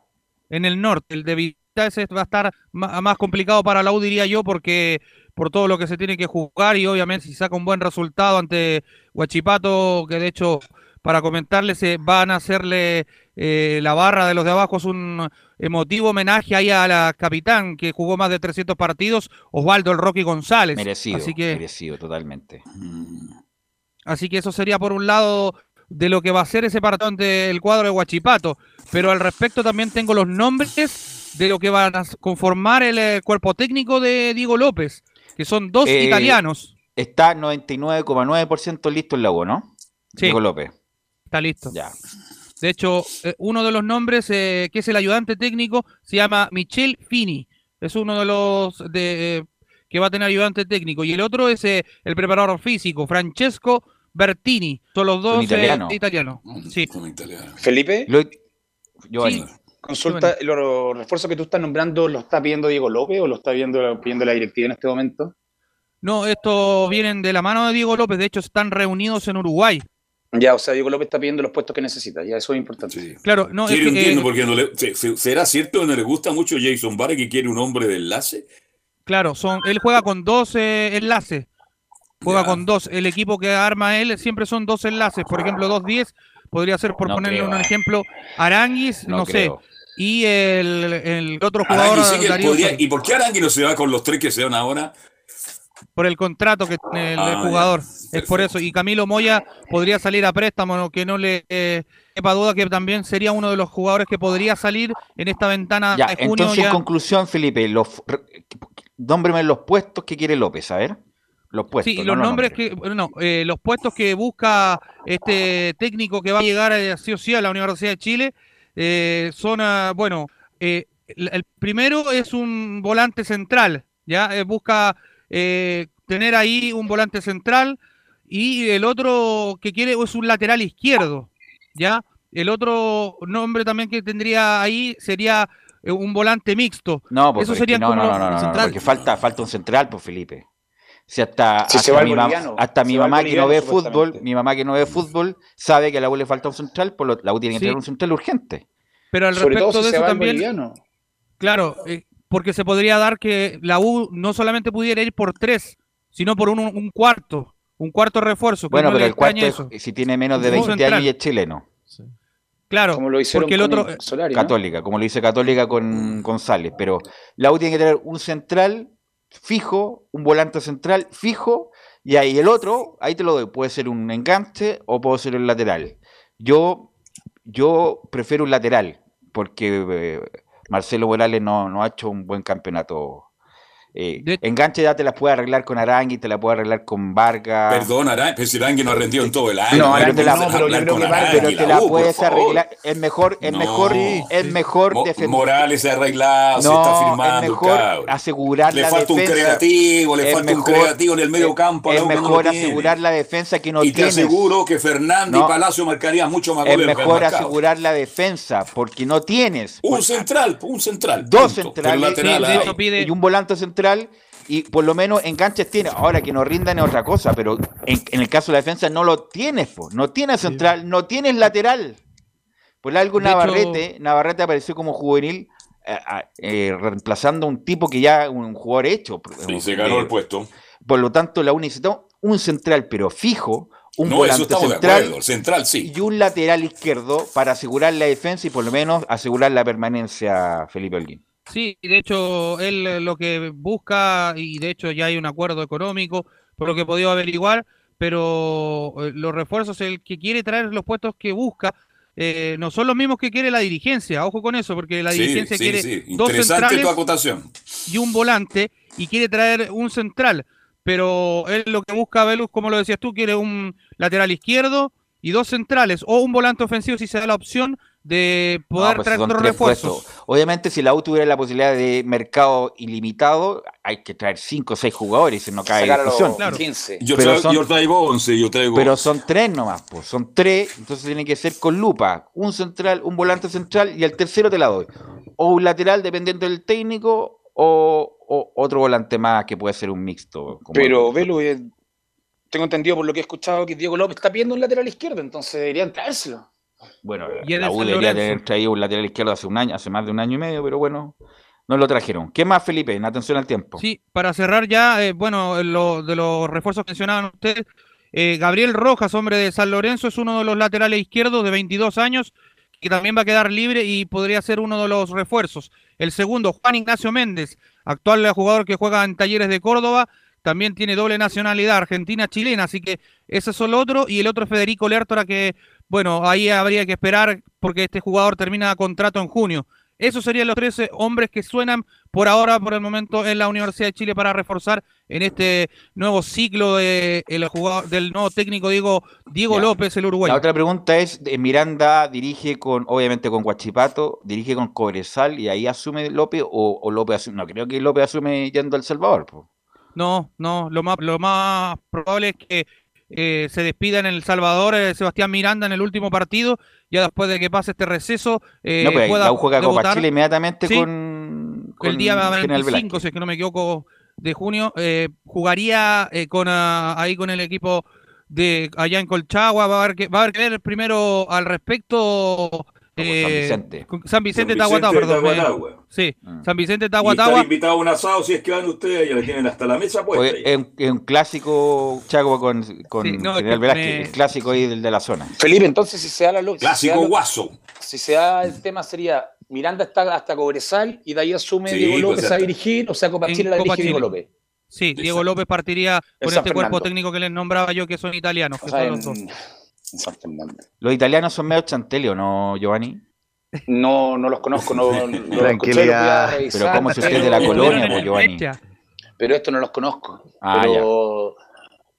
[SPEAKER 4] En el norte, el de Vita ese va a estar más complicado para la U, diría yo, porque por todo lo que se tiene que jugar y obviamente si saca un buen resultado ante Huachipato, que de hecho, para comentarles, eh, van a hacerle eh, la barra de los de abajo, es un emotivo homenaje ahí a la capitán que jugó más de 300 partidos, Osvaldo el Rocky González.
[SPEAKER 9] Merecido,
[SPEAKER 4] Así que
[SPEAKER 9] merecido, totalmente.
[SPEAKER 4] Así que eso sería por un lado de lo que va a ser ese partido ante el cuadro de Huachipato. Pero al respecto también tengo los nombres de lo que van a conformar el eh, cuerpo técnico de Diego López, que son dos
[SPEAKER 9] Eh,
[SPEAKER 4] italianos.
[SPEAKER 9] Está 99,9% listo el lago, ¿no?
[SPEAKER 4] Sí.
[SPEAKER 9] Diego López.
[SPEAKER 4] Está listo.
[SPEAKER 9] Ya.
[SPEAKER 4] De hecho, eh, uno de los nombres eh, que es el ayudante técnico se llama Michel Fini. Es uno de los de, eh, que va a tener ayudante técnico. Y el otro es eh, el preparador físico, Francesco Bertini. Son los dos eh,
[SPEAKER 9] italiano.
[SPEAKER 4] italianos. Sí.
[SPEAKER 12] Felipe,
[SPEAKER 9] Giovanni.
[SPEAKER 12] consulta, ¿los refuerzos que tú estás nombrando lo está pidiendo Diego López o lo está viendo, pidiendo la directiva en este momento?
[SPEAKER 4] No, estos vienen de la mano de Diego López. De hecho, están reunidos en Uruguay.
[SPEAKER 12] Ya, o sea, Diego López está pidiendo los puestos que necesita, ya eso es importante.
[SPEAKER 4] Claro, no,
[SPEAKER 2] Sí,
[SPEAKER 4] es que,
[SPEAKER 2] entiendo
[SPEAKER 4] eh,
[SPEAKER 2] porque no le- se- se- ¿será cierto que no le gusta mucho Jason Barre que quiere un hombre de enlace?
[SPEAKER 4] claro, son, él juega con dos eh, enlaces. Juega con dos. El equipo que arma él siempre son dos enlaces. Por ejemplo, dos 10 podría ser, por
[SPEAKER 9] No
[SPEAKER 4] ponerle
[SPEAKER 9] creo,
[SPEAKER 4] un
[SPEAKER 9] eh.
[SPEAKER 4] ejemplo, Aranguis, no,
[SPEAKER 9] No
[SPEAKER 4] sé. Y el, el otro jugador,
[SPEAKER 2] Arangui sí que
[SPEAKER 4] Darío
[SPEAKER 2] podría-
[SPEAKER 4] Osorio,
[SPEAKER 2] ¿Y por qué Arangui no se va con los tres que se van ahora?
[SPEAKER 4] Por el contrato que tiene el,
[SPEAKER 2] Ah, ya.
[SPEAKER 4] jugador. Es por eso. Y Camilo Moya podría salir a préstamo, ¿no? que no le eh, quepa duda que también sería uno de los jugadores que podría salir en esta ventana
[SPEAKER 9] Ya,
[SPEAKER 4] de junio.
[SPEAKER 9] entonces en conclusión, Felipe, los, re- nómbreme los puestos que quiere López, a ver. Los puestos.
[SPEAKER 4] Sí,
[SPEAKER 9] no
[SPEAKER 4] los
[SPEAKER 9] los
[SPEAKER 4] nombres que, bueno, no, eh, los puestos que busca este técnico que va a llegar eh, sí o sí a la Universidad de Chile eh, son, ah, bueno, eh, el, el primero es un volante central, ya Eh, busca eh, tener ahí un volante central y el otro que quiere es un lateral izquierdo, ¿ya? El otro nombre también que tendría ahí sería eh, un volante mixto.
[SPEAKER 9] No, pues
[SPEAKER 4] Eso
[SPEAKER 9] es
[SPEAKER 4] sería
[SPEAKER 9] que no,
[SPEAKER 4] como
[SPEAKER 9] no, no, no, porque falta, falta un central, pues Felipe. Si hasta,
[SPEAKER 12] Si se
[SPEAKER 9] hasta mi,
[SPEAKER 12] boliviano,
[SPEAKER 9] hasta mamá que no ve fútbol, mi mamá que no ve fútbol, sabe que a la U le falta un central, por lo la U tiene que
[SPEAKER 4] Sí.
[SPEAKER 9] tener un central urgente.
[SPEAKER 4] Pero al
[SPEAKER 12] Sobre todo
[SPEAKER 4] respecto
[SPEAKER 12] si
[SPEAKER 4] de eso también,
[SPEAKER 12] boliviano.
[SPEAKER 4] claro, eh, porque se podría dar que la U no solamente pudiera ir por tres, sino por un, un cuarto, un cuarto refuerzo.
[SPEAKER 9] Bueno,
[SPEAKER 4] no
[SPEAKER 9] pero el cuarto, es- si tiene menos de
[SPEAKER 4] Un
[SPEAKER 9] 20
[SPEAKER 4] central.
[SPEAKER 9] años y es chileno.
[SPEAKER 4] Claro,
[SPEAKER 12] Como lo
[SPEAKER 4] porque el otro,
[SPEAKER 12] el Solari, ¿no?
[SPEAKER 9] Católica, como lo dice Católica con González. Pero la U tiene que tener un central fijo, un volante central fijo, y ahí el otro, ahí te lo doy, puede ser un enganche o puede ser el lateral. Yo, yo prefiero un lateral, porque eh, Marcelo Morales no, no ha hecho un buen campeonato. Eh, enganche ya te las puede arreglar con Arangui, te la puede arreglar con Vargas.
[SPEAKER 2] Perdón, Arangui, pero si Arangui no ha rendido en todo el año.
[SPEAKER 9] No,
[SPEAKER 2] pero
[SPEAKER 9] te la,
[SPEAKER 2] ¿cómo vas a
[SPEAKER 9] pero
[SPEAKER 2] hablar
[SPEAKER 9] yo creo que
[SPEAKER 2] Arangui,
[SPEAKER 9] pero te la
[SPEAKER 2] U,
[SPEAKER 9] puedes arreglar. Es mejor, es
[SPEAKER 2] No,
[SPEAKER 9] mejor, es mejor
[SPEAKER 2] Mo-
[SPEAKER 9] defender.
[SPEAKER 2] Morales se ha arreglado, se
[SPEAKER 9] No,
[SPEAKER 2] está
[SPEAKER 9] es
[SPEAKER 2] firmando,
[SPEAKER 9] mejor
[SPEAKER 2] cabrón.
[SPEAKER 9] asegurar
[SPEAKER 2] Le
[SPEAKER 9] la
[SPEAKER 2] falta un
[SPEAKER 9] defensa.
[SPEAKER 2] creativo, le
[SPEAKER 9] Es
[SPEAKER 2] falta un
[SPEAKER 9] mejor-
[SPEAKER 2] creativo en el medio campo.
[SPEAKER 9] Es
[SPEAKER 2] no
[SPEAKER 9] mejor asegurar la defensa que no
[SPEAKER 2] Y te
[SPEAKER 9] tienes.
[SPEAKER 2] aseguro que Fernando
[SPEAKER 9] No.
[SPEAKER 2] y Palacio marcarían mucho más
[SPEAKER 9] Es mejor asegurar la defensa porque no tienes
[SPEAKER 2] Un central, un central.
[SPEAKER 9] dos centrales y-
[SPEAKER 2] ah.
[SPEAKER 9] y un volante central y por lo menos enganches tiene. Ahora que no rindan es otra cosa, pero en, en el caso de la defensa no lo tienes, po. no tienes central, no tienes lateral. Por algo
[SPEAKER 4] De hecho-
[SPEAKER 9] Navarrete, Navarrete apareció como juvenil eh, ah, eh, reemplazando a un tipo que ya un jugador hecho.
[SPEAKER 2] Sí, se ganó el puesto.
[SPEAKER 9] Por lo tanto, la U necesitó un central, pero fijo, un
[SPEAKER 2] No,
[SPEAKER 9] volante central.
[SPEAKER 2] El central sí.
[SPEAKER 9] y un lateral izquierdo para asegurar la defensa y por lo menos asegurar la permanencia, Felipe Holguín.
[SPEAKER 4] Sí, de hecho, él eh, lo que busca, y de hecho ya hay un acuerdo económico, por lo que he podido averiguar, pero eh, los refuerzos, el que quiere traer los puestos que busca, eh, no son los mismos que quiere la dirigencia. Ojo con eso, porque la
[SPEAKER 2] Sí,
[SPEAKER 4] dirigencia
[SPEAKER 2] sí,
[SPEAKER 4] quiere
[SPEAKER 2] sí.
[SPEAKER 4] dos centrales y un volante y quiere traer un central. Pero él lo que busca, Velus, como lo decías tú, quiere un lateral izquierdo y dos centrales o un volante ofensivo si se da la opción de poder
[SPEAKER 9] No, pues
[SPEAKER 4] traer otros refuerzos.
[SPEAKER 9] puestos. Obviamente, si la U tuviera la posibilidad de mercado ilimitado, hay que traer cinco o seis jugadores y no cae
[SPEAKER 12] Sacar a los
[SPEAKER 9] discusión.
[SPEAKER 12] 15.
[SPEAKER 2] Yo,
[SPEAKER 9] Pero
[SPEAKER 2] traigo,
[SPEAKER 9] son-
[SPEAKER 2] yo traigo 11, yo traigo
[SPEAKER 9] Pero
[SPEAKER 2] 11.
[SPEAKER 9] son tres nomás, pues. Son tres, entonces tiene que ser con lupa. Un central, un volante central y el tercero te la doy. O un lateral dependiendo del técnico o, o otro volante más que puede ser un mixto. como
[SPEAKER 12] Pero,
[SPEAKER 9] el-
[SPEAKER 12] Velo, eh, tengo entendido por lo que he escuchado que Diego López está pidiendo un lateral izquierdo, entonces deberían traérselo.
[SPEAKER 9] Bueno,
[SPEAKER 4] Y
[SPEAKER 9] la U debería tener traído un lateral izquierdo hace un año, hace más de un año y medio, pero bueno, no lo trajeron. ¿Qué más, Felipe? En atención al tiempo.
[SPEAKER 4] Sí, para cerrar ya, eh, bueno, lo- de los refuerzos que mencionaban ustedes, eh, Gabriel Rojas, hombre de San Lorenzo, es uno de los laterales izquierdos de 22 años, que también va a quedar libre y podría ser uno de los refuerzos. El segundo, Juan Ignacio Méndez, actual jugador que juega en Talleres de Córdoba, también tiene doble nacionalidad, argentina-chilena, así que ese es el otro, y el otro es Federico Lertora, que, bueno, ahí habría que esperar porque este jugador termina contrato en junio. Esos serían los 13 hombres que suenan por ahora, por el momento, en la Universidad de Chile para reforzar en este nuevo ciclo de el jugador, del nuevo técnico Diego, Diego
[SPEAKER 9] Ya.
[SPEAKER 4] López, el uruguayo.
[SPEAKER 9] La otra pregunta es, eh, Miranda dirige con, obviamente con Guachipato, dirige con Cobresal y ahí asume López o, o López asume, no creo que López asume yendo a El Salvador. po.
[SPEAKER 4] No, no, lo más, lo más probable es que eh, se despida en El Salvador eh, Sebastián Miranda en el último partido, ya después de que pase este receso, eh,
[SPEAKER 9] no, pues
[SPEAKER 4] pueda
[SPEAKER 9] la U juega Copa
[SPEAKER 4] debutar.
[SPEAKER 9] Chile inmediatamente
[SPEAKER 4] Sí.
[SPEAKER 9] con, con
[SPEAKER 4] el día
[SPEAKER 9] General
[SPEAKER 4] 25,
[SPEAKER 9] Velázquez.
[SPEAKER 4] si es que no me equivoco, de junio, eh, jugaría eh, con ah, ahí con el equipo de allá en Colchagua, va a haber que, va a haber que ver primero al respecto eh,
[SPEAKER 9] San Vicente.
[SPEAKER 4] San Vicente
[SPEAKER 2] San
[SPEAKER 4] Tahuatahua,
[SPEAKER 2] Vicente
[SPEAKER 4] perdón. sí,
[SPEAKER 9] Mm.
[SPEAKER 4] San Vicente
[SPEAKER 2] Y estar
[SPEAKER 4] Tahuatahua.
[SPEAKER 2] invitado a un asado si es que van ustedes, ya le tienen hasta la mesa puesta.
[SPEAKER 9] Es, un, clásico Chaco con, con
[SPEAKER 4] Sí, no, es
[SPEAKER 9] General
[SPEAKER 4] que
[SPEAKER 9] Velázquez,
[SPEAKER 4] me-
[SPEAKER 9] el clásico ahí del de la zona.
[SPEAKER 12] Felipe, entonces si se da la si se
[SPEAKER 2] Clásico
[SPEAKER 12] lo-
[SPEAKER 2] guaso.
[SPEAKER 12] Si se da el tema sería Miranda está hasta Cobresal y de ahí asume
[SPEAKER 2] Sí,
[SPEAKER 12] Diego
[SPEAKER 2] pues,
[SPEAKER 12] López a dirigir, o sea, Copa
[SPEAKER 4] En
[SPEAKER 12] Chile la dirige Diego. López.
[SPEAKER 4] Sí, Diego. López partiría con este cuerpo técnico que les nombraba yo, que son italianos,
[SPEAKER 12] O
[SPEAKER 4] que
[SPEAKER 12] sea,
[SPEAKER 4] son
[SPEAKER 12] en,
[SPEAKER 4] los dos.
[SPEAKER 12] en San Fernando.
[SPEAKER 9] Los italianos son medio chantelio, ¿no, Giovanni?
[SPEAKER 12] No, no los conozco, no, no los escuché, los voy a
[SPEAKER 28] Tranquilidad.
[SPEAKER 9] Pero como si usted es de la colonia, pues, Giovanni.
[SPEAKER 12] Pero esto no los conozco.
[SPEAKER 9] Ah,
[SPEAKER 12] pero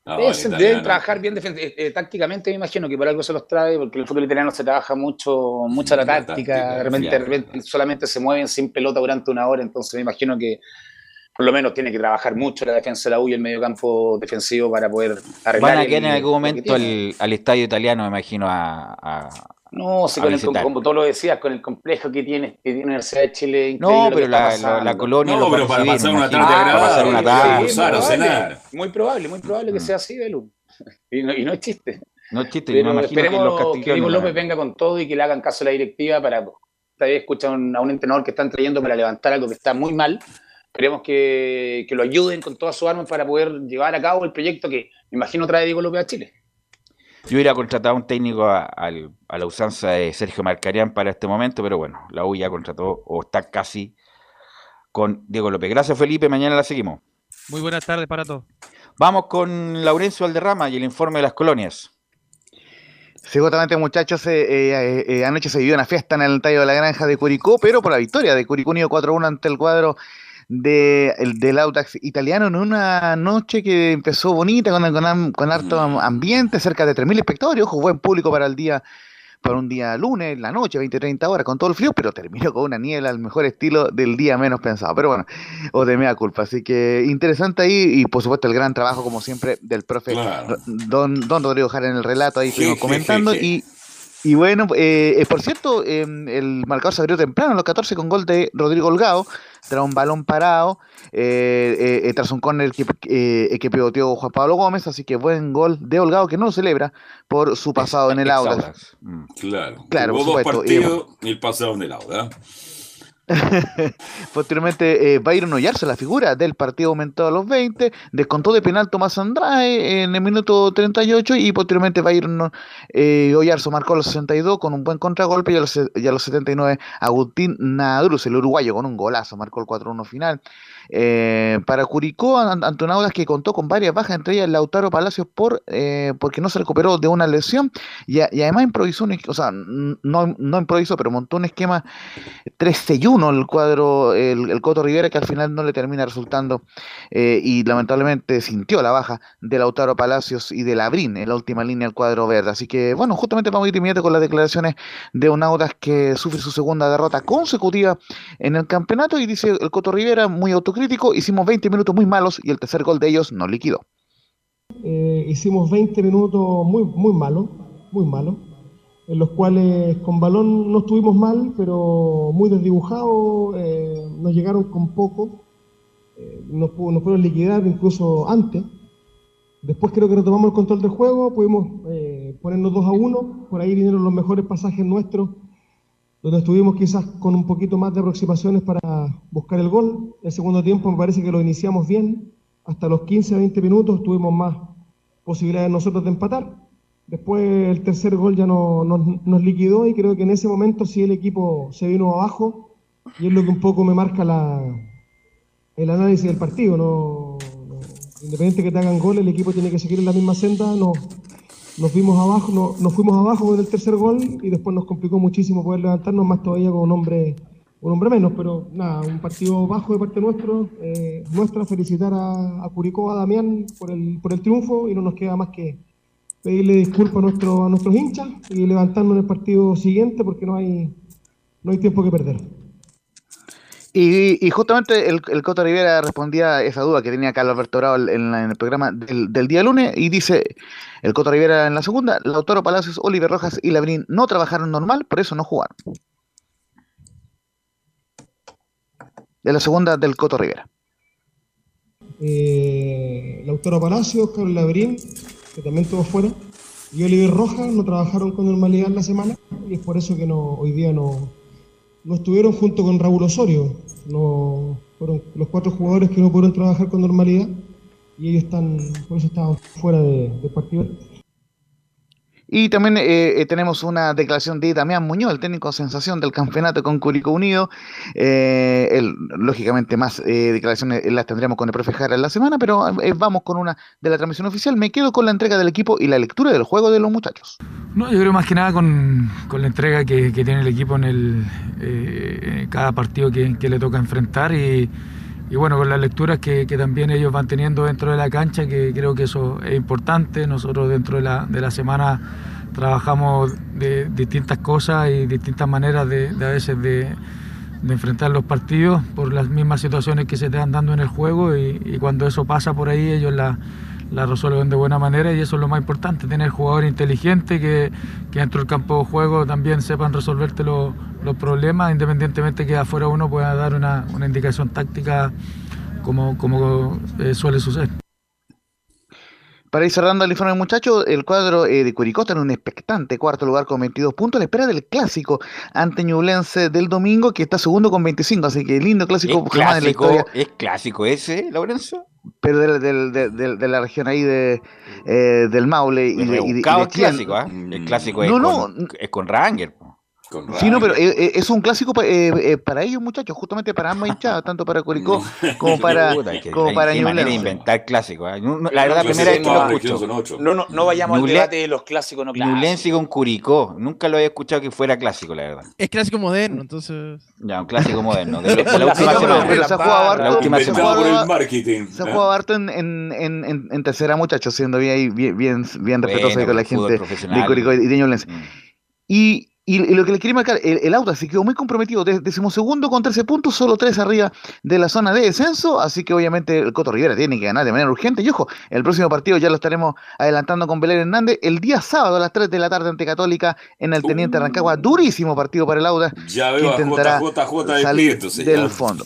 [SPEAKER 2] No,
[SPEAKER 12] deben, trabajar bien eh, eh, tácticamente, me imagino que por algo se los trae, porque el fútbol italiano se trabaja mucho, mucho la táctica, de repente solamente se mueven sin pelota durante una hora, entonces me imagino que por lo menos tiene que trabajar mucho la defensa de la U y el medio campo defensivo para poder arreglar.
[SPEAKER 9] Van a
[SPEAKER 12] el-
[SPEAKER 9] quedar en algún
[SPEAKER 12] que
[SPEAKER 9] momento
[SPEAKER 12] tiene.
[SPEAKER 9] al, estadio italiano, me imagino, a, a-
[SPEAKER 12] No, si
[SPEAKER 9] a
[SPEAKER 12] con el, como tú lo decías, con el complejo que tiene, que tiene la Universidad de Chile.
[SPEAKER 9] No,
[SPEAKER 12] que
[SPEAKER 9] pero la, la- la colonia
[SPEAKER 12] No, pero
[SPEAKER 9] a
[SPEAKER 12] para
[SPEAKER 9] recibir,
[SPEAKER 12] pasar una
[SPEAKER 9] imagino.
[SPEAKER 12] tarde
[SPEAKER 9] Ah, para pasar una tarde.
[SPEAKER 12] sí,
[SPEAKER 2] o
[SPEAKER 12] probable,
[SPEAKER 2] cenar.
[SPEAKER 12] Muy probable, muy probable que sea así, Belu. Y no, y no es chiste.
[SPEAKER 9] No es chiste,
[SPEAKER 12] Pero
[SPEAKER 9] me imagino que
[SPEAKER 12] esperemos
[SPEAKER 9] los
[SPEAKER 12] que, Diego López venga con todo y que le hagan caso a la directiva para esta vez escuchan a un entrenador que están trayendo para levantar algo que está muy mal. Esperemos que, que lo ayuden con todas sus armas para poder llevar a cabo el proyecto que me imagino trae Diego López a Chile.
[SPEAKER 9] Yo hubiera contratado a un técnico a, la usanza de Sergio Marcarián para este momento, pero bueno, la U ya contrató o está casi con Diego López. Gracias, Felipe. Mañana la seguimos.
[SPEAKER 4] Muy buenas tardes para todos.
[SPEAKER 9] Vamos con Laurencio Valderrama y el informe de las colonias.
[SPEAKER 6] Seguramente, muchachos, eh, eh, eh, anoche se vivió una fiesta en el Estadio de la Granja de Curicó, pero por la victoria de Curicó Unido 4-1 ante el cuadro de, el, del Audax italiano en una noche que empezó bonita, con, con, con harto am- ambiente, cerca de 3.000 espectadores, ojo, buen público para el día para un día lunes, la noche, 20-30 horas, con todo el frío, pero terminó con una niebla al mejor estilo del día menos pensado. Pero bueno, o de mea culpa. Así que interesante ahí, y por supuesto el gran trabajo, como siempre, del profe
[SPEAKER 2] Claro.
[SPEAKER 6] Don, Don Rodrigo Jara en el relato, ahí estuvimos
[SPEAKER 2] je,
[SPEAKER 6] comentando. Y, y bueno, eh, eh, por cierto, eh, el marcador se abrió temprano, a los 14, con gol de Rodrigo Holgado, tras un balón parado, eh, eh, eh, tras un córner que, eh, que pivoteó Juan Pablo Gómez, así que buen gol de Holgado, que no lo celebra por su pasado en el Audax.
[SPEAKER 2] Audax. Claro.
[SPEAKER 6] Claro, por
[SPEAKER 2] dos
[SPEAKER 6] supuesto. Y-
[SPEAKER 2] partidos y el pasado en el Auda. (laughs)
[SPEAKER 6] Posteriormente, eh, Byron Oyarzo, la figura del partido aumentado a los 20, descontó de penal Tomás Andrade en el minuto 38 y posteriormente Byron eh, Oyarzo marcó a los 62 con un buen contragolpe y a los, y a los 79 Agustín Nadruz, el uruguayo, con un golazo, marcó el 4-1 final. Eh, para Curicó, an- ante un Audax que contó con varias bajas, entre ellas Lautaro Palacios por, eh, porque no se recuperó de una lesión y, además improvisó, un, o sea, no, no improvisó, pero montó un esquema 13-1 el cuadro, el, Coto Rivera, que al final no le termina resultando eh, y lamentablemente sintió la baja de Lautaro Palacios y de Labrín en la última línea del cuadro verde. Así que, bueno, justamente vamos a ir inmediato con las declaraciones de un Audax que sufre su segunda derrota consecutiva en el campeonato y dice el Coto Rivera, muy autocrítico, hicimos 20 minutos muy malos y el tercer gol de ellos nos liquidó.
[SPEAKER 28] Eh, hicimos 20 minutos muy, muy malos, muy malos, en los cuales con balón no estuvimos mal, pero muy desdibujados, eh, nos llegaron con poco, eh, nos, nos pudieron liquidar incluso antes. Después creo que retomamos el control del juego, pudimos eh, ponernos 2 a 1, por ahí vinieron los mejores pasajes nuestros, donde estuvimos quizás con un poquito más de aproximaciones para buscar el gol. El segundo tiempo me parece que lo iniciamos bien, hasta los 15 20 minutos tuvimos más posibilidades nosotros de empatar. Después el tercer gol ya no- nos, nos liquidó y creo que en ese momento sí el equipo se vino abajo y es lo que un poco me marca la, el análisis del partido. No, no- independiente que te hagan gol, el equipo tiene que seguir en la misma senda. No, nos vimos abajo, no- nos fuimos abajo con el tercer gol y después nos complicó muchísimo poder levantarnos, más todavía con un hombre, un hombre menos. Pero nada, un partido bajo de parte nuestro, eh, nuestra, felicitar a, a Curicó, a Damián por el, por el triunfo y no nos queda más que pedirle disculpas a, nuestro, a nuestros hinchas y levantarnos en el partido siguiente porque no hay, no hay tiempo que perder.
[SPEAKER 6] Y, justamente el, Coto Rivera respondía a esa duda que tenía Carlos Alberto Bravo en, en el programa del, del día lunes y dice el Coto Rivera en la segunda, Lautaro Palacios, Oliver Rojas y Labrín no trabajaron normal, por eso no jugaron. De la segunda del Coto Rivera.
[SPEAKER 28] eh, Lautaro Palacios, Carlos Labrín, que también estuvo fuera, y Oliver Rojas no trabajaron con normalidad en la semana y es por eso que no, hoy día no, no estuvieron junto con Raúl Osorio. No, fueron los cuatro jugadores que no pudieron trabajar con normalidad y ellos están, por eso estaban fuera de, del partido.
[SPEAKER 6] Y también eh, eh, tenemos una declaración de Damián Muñoz, el técnico sensación del campeonato con Curicó Unido. Eh, él, lógicamente, más eh, declaraciones las tendremos con el profe Jara en la semana, pero eh, vamos con una de la transmisión oficial. Me quedo con la entrega del equipo y la lectura del juego de los muchachos.
[SPEAKER 29] No, yo creo más que nada con, con la entrega que, que tiene el equipo en el, eh, cada partido que, que le toca enfrentar y, y bueno, con las lecturas que, que también ellos van teniendo dentro de la cancha, que creo que eso es importante. Nosotros dentro de la, de la semana trabajamos de distintas cosas y distintas maneras de, a veces de, de enfrentar los partidos por las mismas situaciones que se te van dando en el juego y, y cuando eso pasa por ahí ellos la, la resuelven de buena manera y eso es lo más importante, tener jugadores inteligentes que, que dentro del campo de juego también sepan resolverte los, los problemas, independientemente que afuera uno pueda dar una, una indicación táctica como, como eh, suele suceder.
[SPEAKER 6] Para ir cerrando el informe, muchachos, el cuadro eh, de Curicó está en un expectante cuarto lugar con 22 puntos, a la espera del clásico ante Ñublense del domingo, que está segundo con 25, así que lindo clásico
[SPEAKER 9] ¿Es
[SPEAKER 6] jamás en la
[SPEAKER 9] clásico,
[SPEAKER 6] historia.
[SPEAKER 9] ¿Es clásico ese, Lorenzo?
[SPEAKER 6] Pero del- del- del- del- de la región ahí de, eh, del Maule y de, y de- y de
[SPEAKER 9] el
[SPEAKER 6] Chillán.
[SPEAKER 9] clásico, ¿ah? El clásico es,
[SPEAKER 6] No, no,
[SPEAKER 9] con, es con Ranger. po.
[SPEAKER 6] Sí, no, pero eh, eh, es un clásico pa- eh, eh, para ellos, muchachos, justamente para ambas hinchadas, tanto para Curicó (laughs) como para, como para
[SPEAKER 9] qué manera de
[SPEAKER 6] Ñublense.
[SPEAKER 9] inventar clásicos. No, no, la verdad, primera vez que lo
[SPEAKER 30] no,
[SPEAKER 9] escucho.
[SPEAKER 30] No, no, no vayamos al debate de los clásicos no clásicos.
[SPEAKER 9] Con Curicó. Nunca lo había escuchado que fuera clásico, la verdad.
[SPEAKER 7] Es clásico moderno, entonces.
[SPEAKER 9] Ya, un clásico moderno. De, (laughs) lo- de la última semana.
[SPEAKER 6] pero se ha jugado
[SPEAKER 9] La
[SPEAKER 6] harto,
[SPEAKER 9] última
[SPEAKER 6] se ha
[SPEAKER 9] semana.
[SPEAKER 6] jugado- harto en, en, en, en, en tercera, muchachos, siendo bien, bien, bien, bien respetuoso con la gente de Curicó y de Ñublense.
[SPEAKER 9] Mm.
[SPEAKER 6] Y, y, y lo que les quería marcar, el, el Audax se quedó muy comprometido, de- decimosegundo con 13 puntos, solo 3 arriba de la zona de descenso, así que obviamente el Coto Rivera tiene que ganar de manera urgente. Y ojo, el próximo partido ya lo estaremos adelantando con Belén Hernández el día sábado a las 3 de la tarde ante Católica en el Teniente Rancagua. Durísimo partido para el Audax.
[SPEAKER 2] Ya
[SPEAKER 6] que
[SPEAKER 2] veo a
[SPEAKER 6] intentará
[SPEAKER 2] JJJ
[SPEAKER 6] salir del fondo.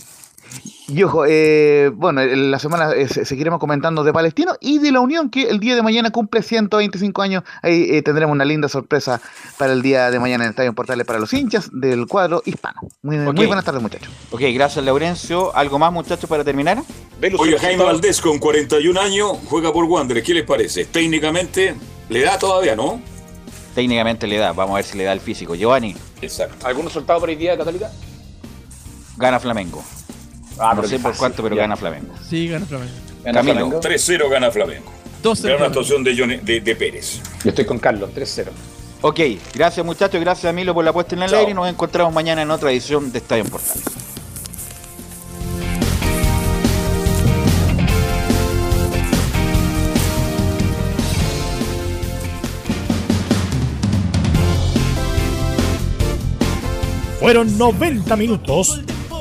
[SPEAKER 6] Y ojo, eh, bueno, en la semana eh, se- seguiremos comentando de Palestino y de la Unión que el día de mañana cumple 125 años. Ahí eh, tendremos una linda sorpresa para el día de mañana en el Estadio Portales para los hinchas del cuadro hispano. Muy, muy
[SPEAKER 9] Ok.
[SPEAKER 6] buenas tardes, muchachos.
[SPEAKER 9] Ok, gracias, Laurencio. ¿Algo más, muchachos, para terminar?
[SPEAKER 2] Oye, Jaime Valdés con 41 años juega por Wander. ¿Qué les parece? Técnicamente le da todavía, ¿no?
[SPEAKER 9] Técnicamente le da. Vamos a ver si le da el físico. Giovanni.
[SPEAKER 2] Exacto.
[SPEAKER 30] ¿Algún resultado por hoy día de Católica?
[SPEAKER 9] Gana Flamengo.
[SPEAKER 30] Ah,
[SPEAKER 9] no sé por
[SPEAKER 30] fácil,
[SPEAKER 9] cuánto, pero
[SPEAKER 30] ya.
[SPEAKER 9] gana Flamengo.
[SPEAKER 7] Sí, gana Flamengo.
[SPEAKER 30] ¿Gana
[SPEAKER 9] Camilo.
[SPEAKER 30] Flamengo?
[SPEAKER 2] 3-0 gana Flamengo.
[SPEAKER 7] 2-0
[SPEAKER 2] Gran actuación de, Johnny- de, de Pérez.
[SPEAKER 30] Yo estoy con Carlos, 3-0.
[SPEAKER 9] Ok, gracias muchachos, gracias Milo por la puesta en el
[SPEAKER 2] Chao.
[SPEAKER 9] aire y nos encontramos mañana en otra edición de Estadio en Portales.
[SPEAKER 1] Fueron 90 minutos